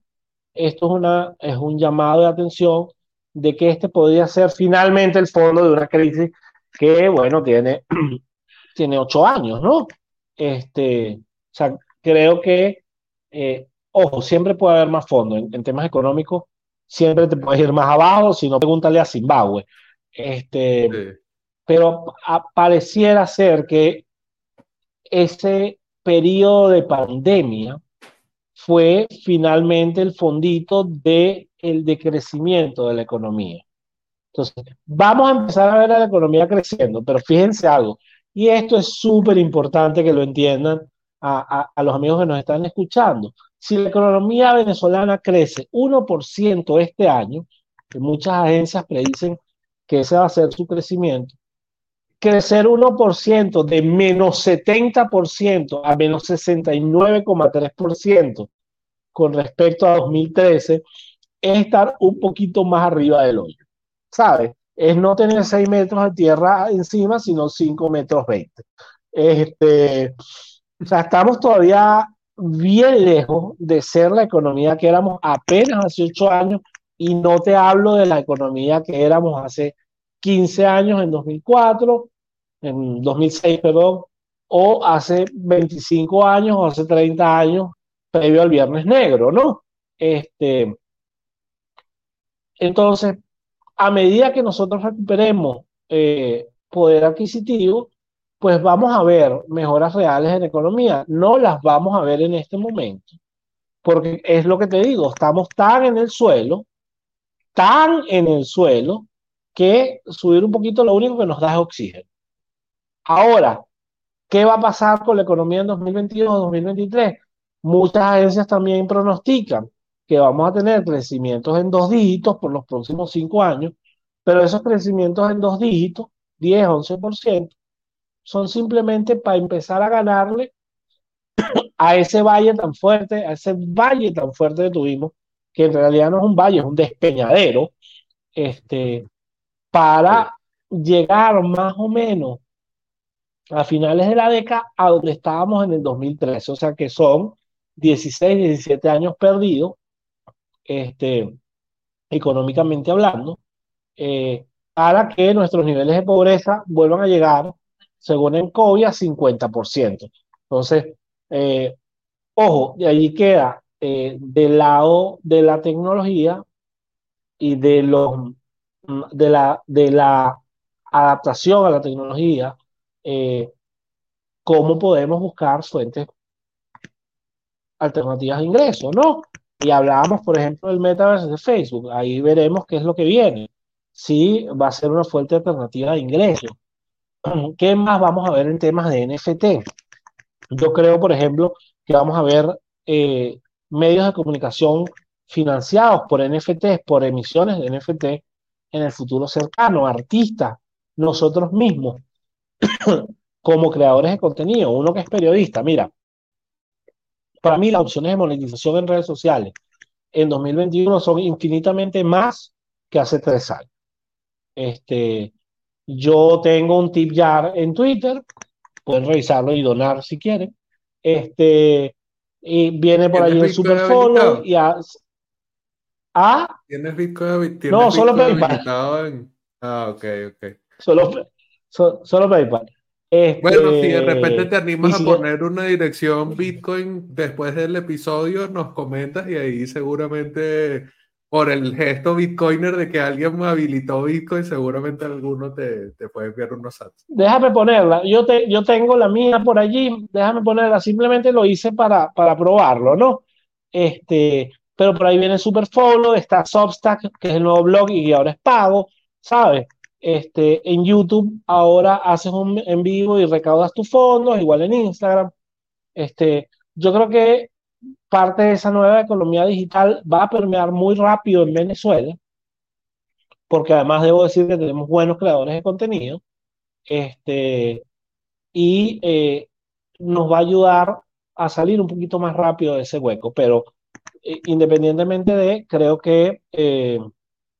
esto es, una, es un llamado de atención de que este podría ser finalmente el fondo de una crisis que, bueno, tiene, (clears throat) tiene ocho años, ¿no? Este, o sea, creo que, eh, ojo, siempre puede haber más fondos en, en temas económicos siempre te puedes ir más abajo, si no, pregúntale a Zimbabue. Este, Pero pareciera ser que ese periodo de pandemia fue finalmente el fondito de el decrecimiento de la economía. Entonces, vamos a empezar a ver a la economía creciendo, pero fíjense algo, y esto es súper importante que lo entiendan a, a los amigos que nos están escuchando si la economía venezolana crece 1% este año, que muchas agencias predicen que ese va a ser su crecimiento, crecer 1% de menos 70% a menos 69,3% con respecto a 2013 es estar un poquito más arriba del hoyo, ¿sabes? Es no tener 6 metros de tierra encima, sino 5 metros 20. Este, o sea, estamos todavía bien lejos de ser la economía que éramos apenas hace ocho años y no te hablo de la economía que éramos hace 15 años en 2004, en 2006, perdón, o hace 25 años o hace 30 años previo al Viernes Negro, ¿no? Este, entonces, a medida que nosotros recuperemos eh, poder adquisitivo, pues vamos a ver mejoras reales en economía. No las vamos a ver en este momento, porque es lo que te digo, estamos tan en el suelo, tan en el suelo, que subir un poquito lo único que nos da es oxígeno. Ahora, ¿qué va a pasar con la economía en 2022 o 2023? Muchas agencias también pronostican que vamos a tener crecimientos en dos dígitos por los próximos cinco años, pero esos crecimientos en dos dígitos, 10, 11%, son simplemente para empezar a ganarle a ese valle tan fuerte, a ese valle tan fuerte que tuvimos, que en realidad no es un valle, es un despeñadero, este, para llegar más o menos a finales de la década a donde estábamos en el 2013, o sea que son 16, 17 años perdidos, este, económicamente hablando, eh, para que nuestros niveles de pobreza vuelvan a llegar, según en COVID, a 50%. Entonces, eh, ojo, de allí queda eh, del lado de la tecnología y de, los, de, la, de la adaptación a la tecnología, eh, cómo podemos buscar fuentes alternativas de ingreso, ¿no? Y hablábamos, por ejemplo, del metaverse de Facebook. Ahí veremos qué es lo que viene. Si va a ser una fuente alternativa de ingreso. ¿Qué más vamos a ver en temas de NFT? Yo creo, por ejemplo, que vamos a ver eh, medios de comunicación financiados por NFTs, por emisiones de NFT en el futuro cercano, artistas, nosotros mismos, (coughs) como creadores de contenido, uno que es periodista, mira, para mí las opciones de monetización en redes sociales en 2021 son infinitamente más que hace tres años. Este, yo tengo un tip jar en Twitter, pueden revisarlo y donar si quieren. Este, y viene por ahí el super follow y a, ¿Ah? ¿Tienes Bitcoin? ¿Tienes no, solo PayPal. Ah, ok, ok. Solo, solo PayPal. bueno, si de repente te animas a poner una dirección Bitcoin después del episodio, nos comentas y ahí seguramente por el gesto bitcoiner de que alguien me habilitó Bitcoin, seguramente alguno te, te puede enviar unos sats. Déjame ponerla, yo, te, yo tengo la mía por allí, déjame ponerla, simplemente lo hice para, para probarlo, ¿no? Este, pero por ahí viene Superfollow, está Substack, que es el nuevo blog y ahora es pago, ¿sabes? Este, en YouTube ahora haces un en vivo y recaudas tus fondos, igual en Instagram. Este, yo creo que parte de esa nueva economía digital va a permear muy rápido en Venezuela, porque además debo decir que tenemos buenos creadores de contenido, este, y eh, nos va a ayudar a salir un poquito más rápido de ese hueco, pero eh, independientemente de, creo que eh,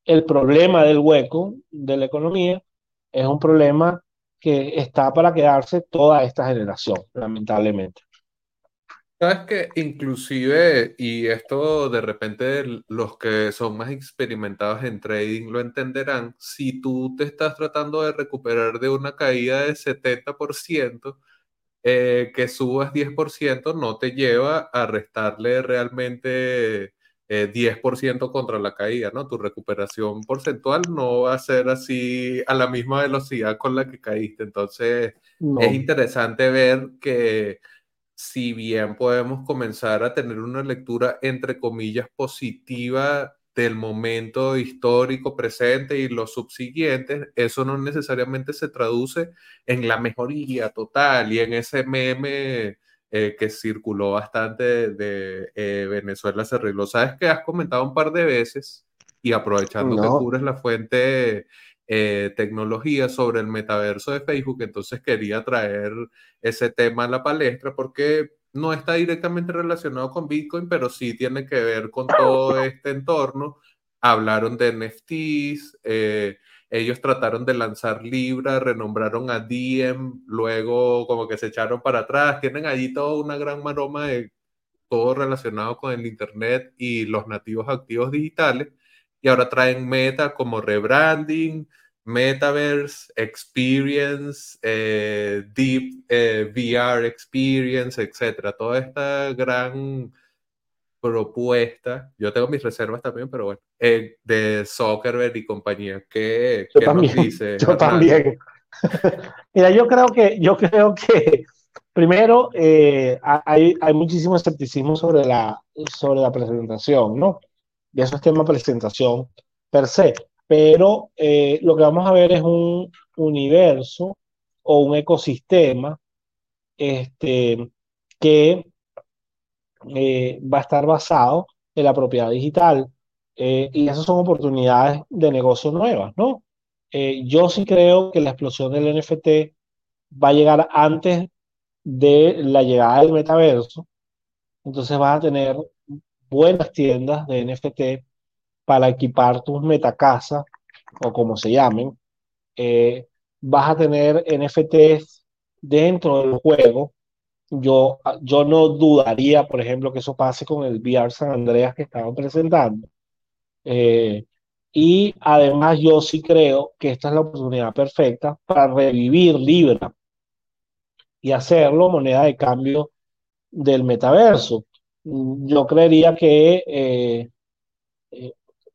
el problema del hueco de la economía es un problema que está para quedarse toda esta generación, lamentablemente. Sabes que inclusive, y esto de repente los que son más experimentados en trading lo entenderán, si tú te estás tratando de recuperar de una caída de 70%, eh, que subas 10% no te lleva a restarle realmente 10% eh, contra la caída, ¿no? Tu recuperación porcentual no va a ser así a la misma velocidad con la que caíste. Entonces, es interesante ver que si bien podemos comenzar a tener una lectura, entre comillas, positiva del momento histórico presente y los subsiguientes, eso no necesariamente se traduce en la mejoría total. Y en ese meme eh, que circuló bastante de, eh, Venezuela se arregló. Sabes que has comentado un par de veces y aprovechando que cubres la fuente eh, tecnología sobre el metaverso de Facebook, entonces quería traer ese tema a la palestra porque no está directamente relacionado con Bitcoin, pero sí tiene que ver con todo este entorno. Hablaron de NFTs, eh, ellos trataron de lanzar Libra, renombraron a Diem, luego como que se echaron para atrás, tienen allí toda una gran maroma de todo relacionado con el Internet y los nativos activos digitales, y ahora traen Meta como rebranding, Metaverse, Experience, eh, Deep eh, VR Experience, etcétera. Toda esta gran propuesta, yo tengo mis reservas también, pero bueno, eh, de Zuckerberg y compañía. ¿Qué, yo también, dice? (laughs) Yo también. (laughs) Mira, yo creo que, yo creo que primero hay, hay muchísimo escepticismo sobre la, sobre la presentación, ¿no? Y eso es tema presentación per se pero eh, lo que vamos a ver es un universo o un ecosistema este, que eh, va a estar basado en la propiedad digital. Eh, y esas son oportunidades de negocio nuevas, ¿no? yo sí creo que la explosión del NFT va a llegar antes de la llegada del metaverso. Entonces vas a tener buenas tiendas de NFT para equipar tus metacasas o como se llamen, eh, vas a tener NFTs dentro del juego. Yo, yo no dudaría, por ejemplo, que eso pase con el VR San Andreas que estaban presentando. Eh, y además yo sí creo que esta es la oportunidad perfecta para revivir Libra y hacerlo moneda de cambio del metaverso. Yo creería que eh,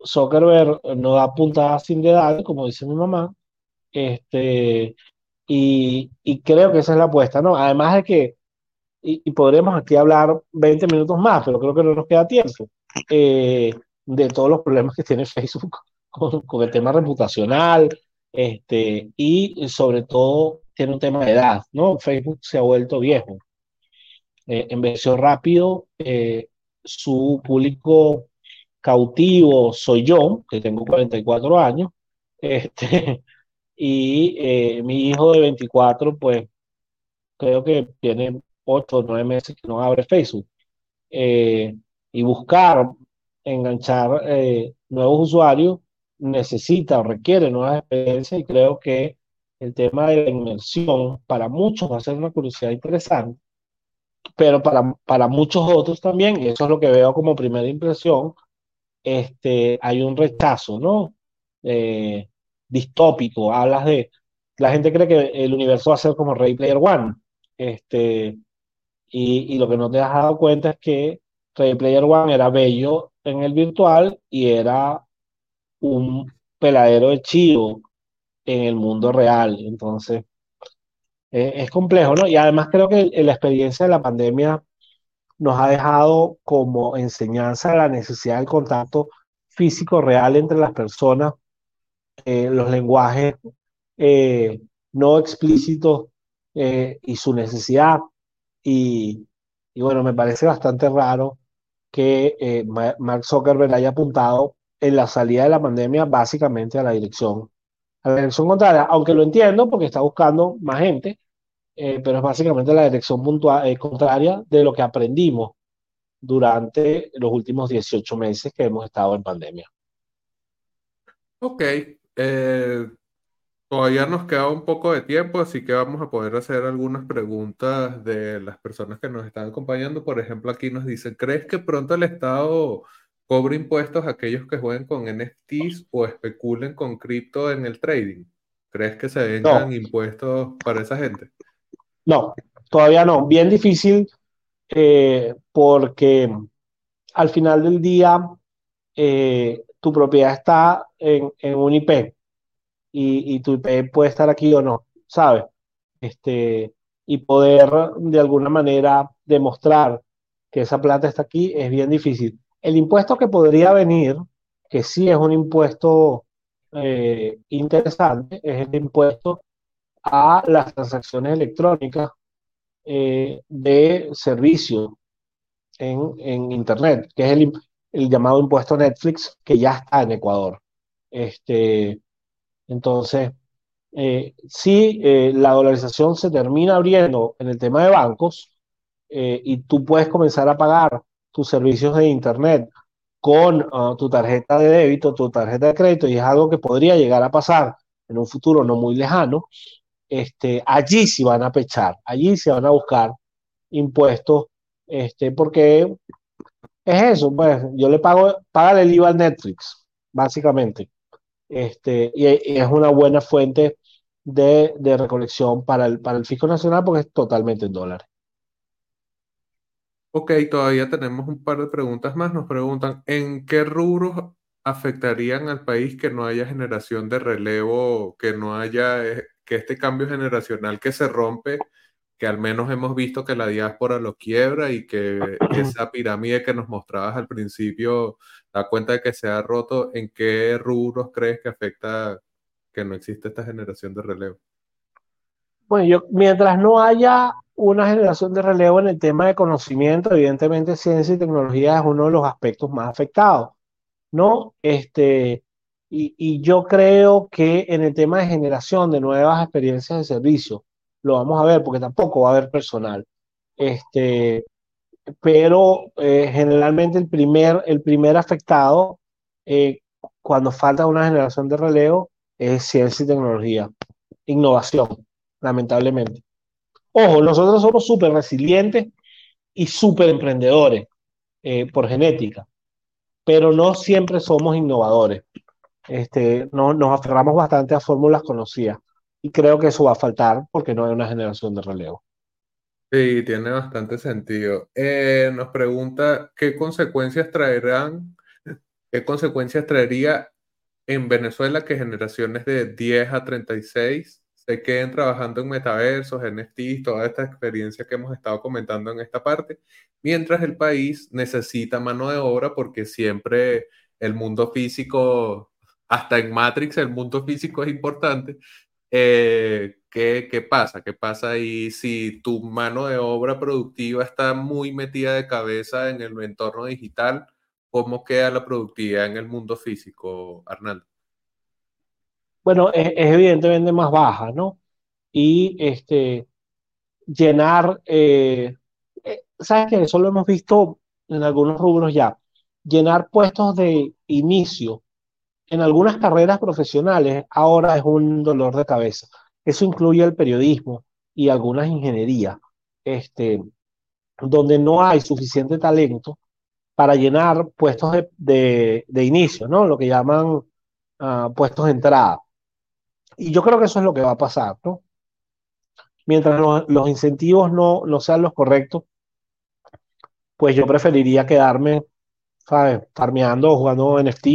Zuckerberg no da puntadas sin dedal, como dice mi mamá, este, y, y, creo que esa es la apuesta, ¿no? Además de que, y, podremos aquí hablar 20 minutos más, pero creo que no nos queda tiempo, eh, de todos los problemas que tiene (laughs) Facebook con, con, el tema reputacional, este, y sobre todo tiene un tema de edad, ¿no? Facebook se ha vuelto viejo. Eh, envejeció rápido, eh, su público cautivo soy yo, que tengo 44 años, este, (laughs) y eh, mi hijo de 24, pues creo que tiene 8 o 9 meses que no abre Facebook. Eh, y buscar enganchar eh, nuevos usuarios necesita o requiere nuevas experiencias y creo que el tema de la inmersión para muchos va a ser una curiosidad interesante, pero para, para muchos otros también, y eso es lo que veo como primera impresión, este, hay un rechazo, ¿no? Eh, distópico, hablas de, la gente cree que el universo va a ser como Ready Player One, este, y, y lo que no te has dado cuenta es que Ready Player One era bello en el virtual y era un peladero de chivo en el mundo real. Entonces, eh, es complejo, ¿no? Y además creo que la experiencia de la pandemia nos ha dejado como enseñanza la necesidad del contacto físico real entre las personas, eh, los lenguajes eh, no explícitos eh, y su necesidad. Y, y, bueno, me parece bastante raro que Mark Zuckerberg haya apuntado en la salida de la pandemia básicamente a la dirección, a la dirección contraria, aunque lo entiendo porque está buscando más gente, eh, pero es básicamente la dirección puntual, eh, contraria de lo que aprendimos durante los últimos 18 meses que hemos estado en pandemia. Ok, eh, todavía nos queda un poco de tiempo, así que vamos a poder hacer algunas preguntas de las personas que nos están acompañando. Por ejemplo, aquí nos dicen, ¿crees que pronto el Estado cobre impuestos a aquellos que jueguen con NFTs o especulen con cripto en el trading? ¿Crees que se vengan no. impuestos para esa gente? No, todavía no. Bien difícil eh, porque al final del día eh, tu propiedad está en, un IP y, y, tu IP puede estar aquí o no, ¿sabes? Este, y poder de alguna manera demostrar que esa plata está aquí es bien difícil. El impuesto que podría venir, que sí es un impuesto eh, interesante, es el impuesto a las transacciones electrónicas eh, de servicio en, en, Internet, que es el, el, llamado impuesto Netflix, que ya está en Ecuador. Este, entonces, eh, si eh, la dolarización se termina abriendo en el tema de bancos y tú puedes comenzar a pagar tus servicios de Internet con uh, tu tarjeta de débito, tu tarjeta de crédito, y es algo que podría llegar a pasar en un futuro no muy lejano, este, allí sí van a pechar, allí se van a buscar impuestos, este, porque es eso, pues yo le pago, paga el IVA al Netflix, básicamente, este, y, y es una buena fuente de, de, recolección para el, para el fisco nacional porque es totalmente en dólares. Ok, todavía tenemos un par de preguntas más. Nos preguntan, ¿en qué rubros afectarían al país que no haya generación de relevo, que no haya eh, que este cambio generacional que se rompe, que al menos hemos visto que la diáspora lo quiebra y que esa pirámide que nos mostrabas al principio da cuenta de que se ha roto, ¿en qué rubros crees que afecta que no existe esta generación de relevo? Bueno, yo, mientras no haya una generación de relevo en el tema de conocimiento, evidentemente ciencia y tecnología es uno de los aspectos más afectados, ¿no? Este, y, yo creo que en el tema de generación de nuevas experiencias de servicio, lo vamos a ver porque tampoco va a haber personal. Este, pero eh, generalmente el primer, el primer afectado eh, cuando falta una generación de relevo es ciencia y tecnología, innovación, lamentablemente. Ojo, nosotros somos súper resilientes y súper emprendedores eh, por genética, pero no siempre somos innovadores. Este, no, nos aferramos bastante a fórmulas conocidas y creo que eso va a faltar porque no hay una generación de relevo. Sí, tiene bastante sentido. Eh, nos pregunta qué consecuencias traerán, qué consecuencias traería en Venezuela que generaciones de 10 a 36 se queden trabajando en metaversos, NFTs, toda esta experiencia que hemos estado comentando en esta parte, mientras el país necesita mano de obra porque siempre el mundo físico, hasta en Matrix, el mundo físico es importante. Eh, ¿qué, ¿Qué pasa? ¿Qué pasa ahí si tu mano de obra productiva está muy metida de cabeza en el entorno digital? ¿Cómo queda la productividad en el mundo físico, Arnaldo? bueno, es, evidentemente más baja, ¿no? Y este, llenar, eh, eh, ¿sabes qué? Eso lo hemos visto en algunos rubros ya. Llenar puestos de inicio en algunas carreras profesionales ahora es un dolor de cabeza. Eso incluye el periodismo y algunas ingenierías, este, donde no hay suficiente talento para llenar puestos de, inicio, ¿no? Lo que llaman ah, puestos de entrada. Y yo creo que eso es lo que va a pasar, ¿no? Mientras los, incentivos no, sean los correctos, pues yo preferiría quedarme, ¿sabes? Farmeando o jugando NFT,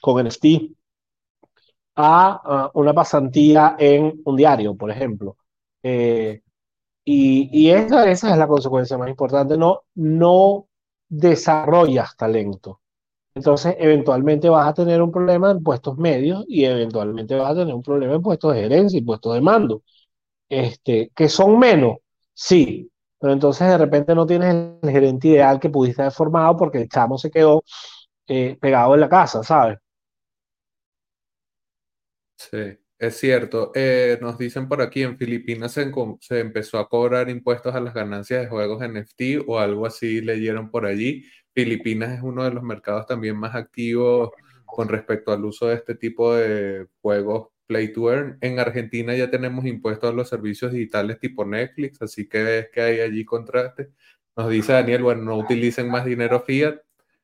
con NFT, a, una pasantía en un diario, por ejemplo. Eh, y, y esa, esa, es la consecuencia más importante. No, no desarrollas talento. Entonces, eventualmente vas a tener un problema en puestos medios y eventualmente vas a tener un problema en puestos de gerencia y puestos de mando. Este, que son menos, sí, pero entonces de repente no tienes el gerente ideal que pudiste haber formado porque el chamo se quedó eh, pegado en la casa, ¿sabes? Sí, es cierto. Eh, nos dicen por aquí, en Filipinas se, se, empezó a cobrar impuestos a las ganancias de juegos NFT o algo así leyeron por allí. Filipinas es uno de los mercados también más activos con respecto al uso de este tipo de juegos Play to Earn. En Argentina ya tenemos impuestos a los servicios digitales tipo Netflix, así que ves que hay allí contraste. Nos dice Daniel, bueno, no utilicen más dinero fiat.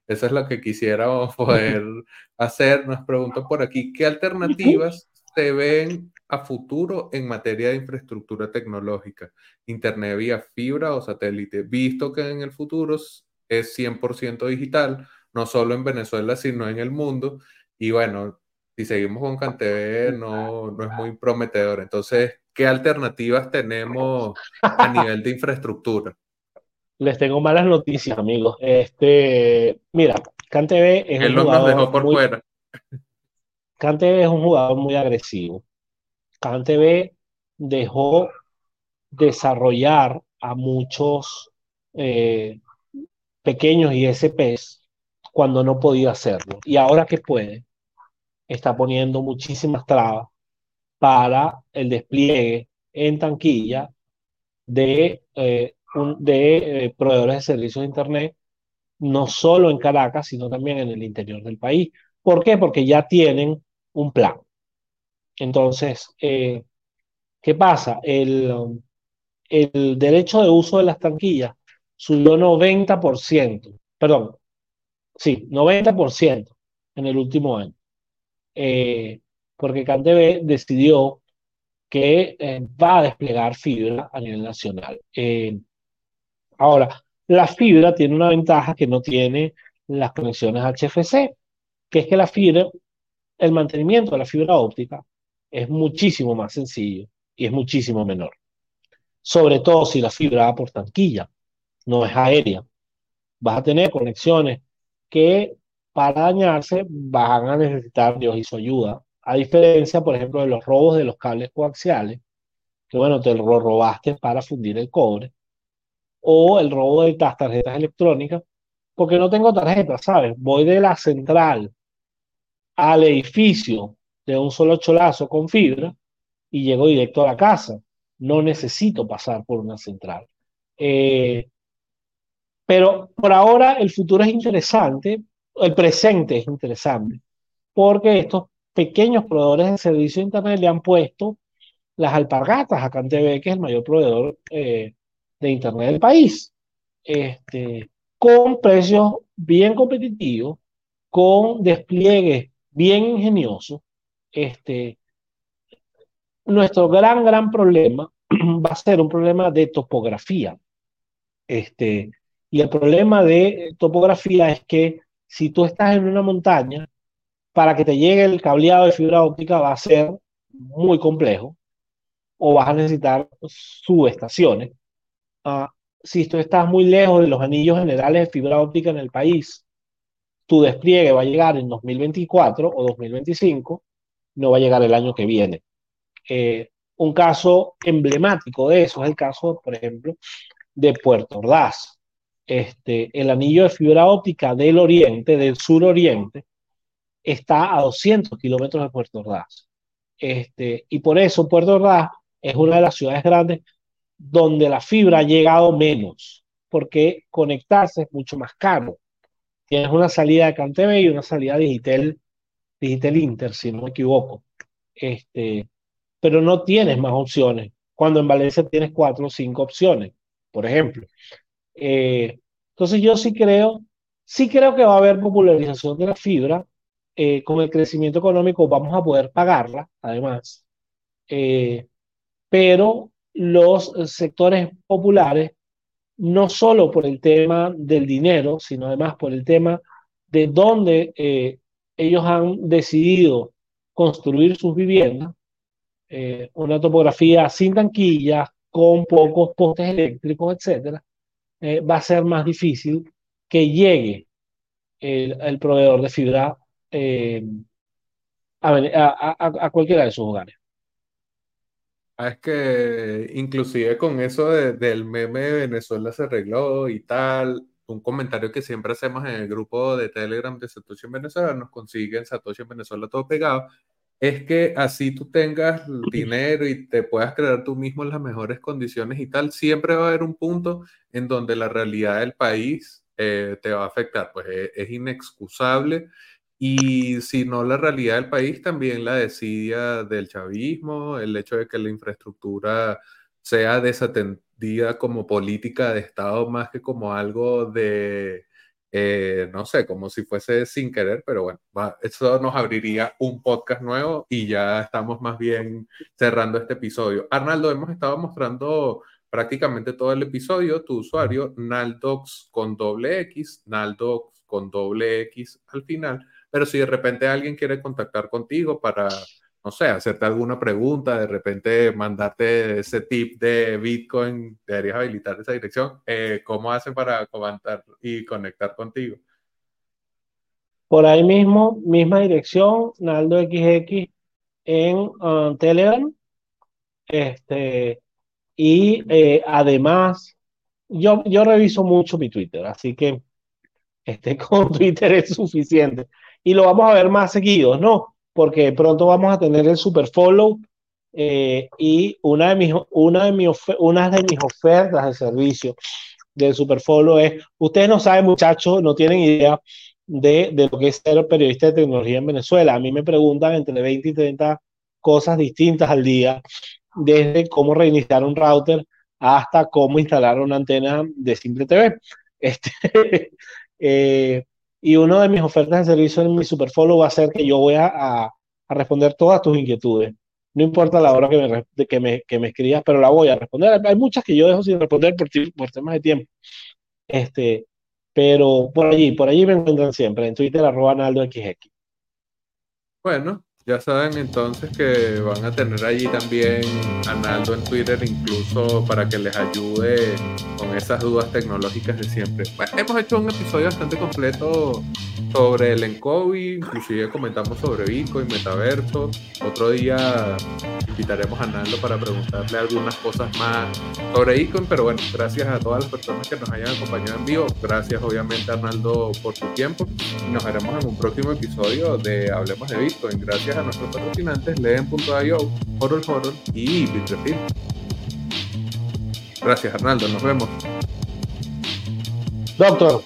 Eso es lo que quisiéramos (laughs) poder hacer. Nos pregunto por aquí, ¿qué alternativas se ven a futuro en materia de infraestructura tecnológica? Internet vía fibra o satélite, visto que en el futuro es 100% digital, no solo en Venezuela, sino en el mundo. Y bueno, si seguimos con CanTV, no, no es muy prometedor. Entonces, ¿qué alternativas tenemos a nivel de infraestructura? Les tengo malas noticias, amigos. Este, mira, CanTV es un jugador nos dejó por muy, fuera. CanTV es un jugador muy agresivo. CanTV dejó desarrollar a muchos eh, pequeños y SPs cuando no podía hacerlo. Y ahora que puede, está poniendo muchísimas trabas para el despliegue en tanquilla de, eh, de eh, proveedores de servicios de Internet, no solo en Caracas, sino también en el interior del país. ¿Por qué? Porque ya tienen un plan. Entonces, eh, ¿qué pasa? El, el derecho de uso de las tanquillas subió 90%, perdón, sí, 90% en el último año, eh, porque CanTV decidió que va a desplegar fibra a nivel nacional. Ahora, la fibra tiene una ventaja que no tiene las conexiones HFC, que es que la fibra, el mantenimiento de la fibra óptica es muchísimo más sencillo y es muchísimo menor. Sobre todo si la fibra va por tanquilla no es aérea. Vas a tener conexiones que para dañarse van a necesitar Dios y su ayuda. A diferencia, por ejemplo, de los robos de los cables coaxiales, que bueno, te lo robaste para fundir el cobre, o el robo de las tarjetas electrónicas, porque no tengo tarjetas, ¿sabes? Voy de la central al edificio de un solo cholazo con fibra y llego directo a la casa. No necesito pasar por una central. Eh, pero por ahora el futuro es interesante, el presente es interesante, porque estos pequeños proveedores de servicio de Internet le han puesto las alpargatas a CanTV, que es el mayor proveedor eh, de Internet del país, este, con precios bien competitivos, con despliegues bien ingeniosos. Este, nuestro gran, gran problema (clears throat) va a ser un problema de topografía. Este, y el problema de topografía es que si tú estás en una montaña, para que te llegue el cableado de fibra óptica va a ser muy complejo o vas a necesitar subestaciones. Uh, si tú estás muy lejos de los anillos generales de fibra óptica en el país, tu despliegue va a llegar en 2024 o 2025, no va a llegar el año que viene. Eh, un caso emblemático de eso es el caso, por ejemplo, de Puerto Ordaz. Este, el anillo de fibra óptica del oriente, del suroriente, está a 200 kilómetros de Puerto Ordaz. Este, y por eso Puerto Ordaz es una de las ciudades grandes donde la fibra ha llegado menos, porque conectarse es mucho más caro. Tienes una salida de CanTV y una salida digital, digital Inter, si no me equivoco. Este, pero no tienes más opciones. Cuando en Valencia tienes cuatro o cinco opciones, por ejemplo. Eh, entonces yo sí creo, sí creo que va a haber popularización de la fibra. Eh, con el crecimiento económico vamos a poder pagarla, además. Eh, pero los sectores populares, no solo por el tema del dinero, sino además por el tema de dónde ellos han decidido construir sus viviendas, eh, una topografía sin tanquillas, con pocos postes eléctricos, etcétera, eh, va a ser más difícil que llegue el, proveedor de fibra eh, a, cualquiera de sus hogares. Ah, es que inclusive con eso del meme de Venezuela se arregló y tal, un comentario que siempre hacemos en el grupo de Telegram de Satoshi en Venezuela, nos consiguen Satoshi en Venezuela todo pegado, es que así tú tengas dinero y te puedas crear tú mismo las mejores condiciones y tal, siempre va a haber un punto en donde la realidad del país eh, te va a afectar, pues e, es, inexcusable. Y si no la realidad del país, también la desidia del chavismo, el hecho de que la infraestructura sea desatendida como política de Estado más que como algo de, eh, no sé, como si fuese sin querer, pero bueno, eso nos abriría un podcast nuevo y ya estamos más bien cerrando este episodio. Arnaldo, hemos estado mostrando prácticamente todo el episodio, tu usuario, Naldox con doble X, Naldox con doble X al final, pero si de repente alguien quiere contactar contigo para no sé, hacerte alguna pregunta, de repente mandarte ese tip de Bitcoin, deberías habilitar esa dirección. Eh, ¿Cómo hacen para comentar y conectar contigo? Por ahí mismo, misma dirección, Naldo XX en uh, Telegram. Este, y eh, además, yo, yo reviso mucho mi Twitter, así que este, (laughs) con Twitter es suficiente. Y lo vamos a ver más seguidos, ¿no? porque pronto vamos a tener el super follow eh, y una de, mis, una, de mis una de mis ofertas de servicio del super follow es, ustedes no saben muchachos, no tienen idea de, de, lo que es ser periodista de tecnología en Venezuela. A mí me preguntan entre 20 y 30 cosas distintas al día, desde cómo reiniciar un router hasta cómo instalar una antena de Simple TV. Este, (laughs) eh, y una de mis ofertas de servicio en mi Superfollow va a ser que yo voy a, a, responder todas tus inquietudes. No importa la hora que me, que, me, que me escribas, pero la voy a responder. Hay muchas que yo dejo sin responder por, por temas de tiempo. Este, pero por allí, por allí me encuentran siempre, en Twitter, arroba Naldo. Bueno, ya saben entonces que van a tener allí también a Naldo en Twitter, incluso para que les ayude con esas dudas tecnológicas de siempre. hemos hecho un episodio bastante completo sobre el Encovi, inclusive comentamos sobre Bitcoin, Metaverso. Otro día invitaremos a Naldo para preguntarle algunas cosas más sobre Bitcoin, pero bueno, gracias a todas las personas que nos hayan acompañado en vivo. Gracias obviamente Arnaldo por tu tiempo. Nos veremos en un próximo episodio de Hablemos de Bitcoin. A nuestros patrocinantes Leen.io, Horror Horror y Bitrefill. Gracias, Arnaldo. Nos vemos. Doctor.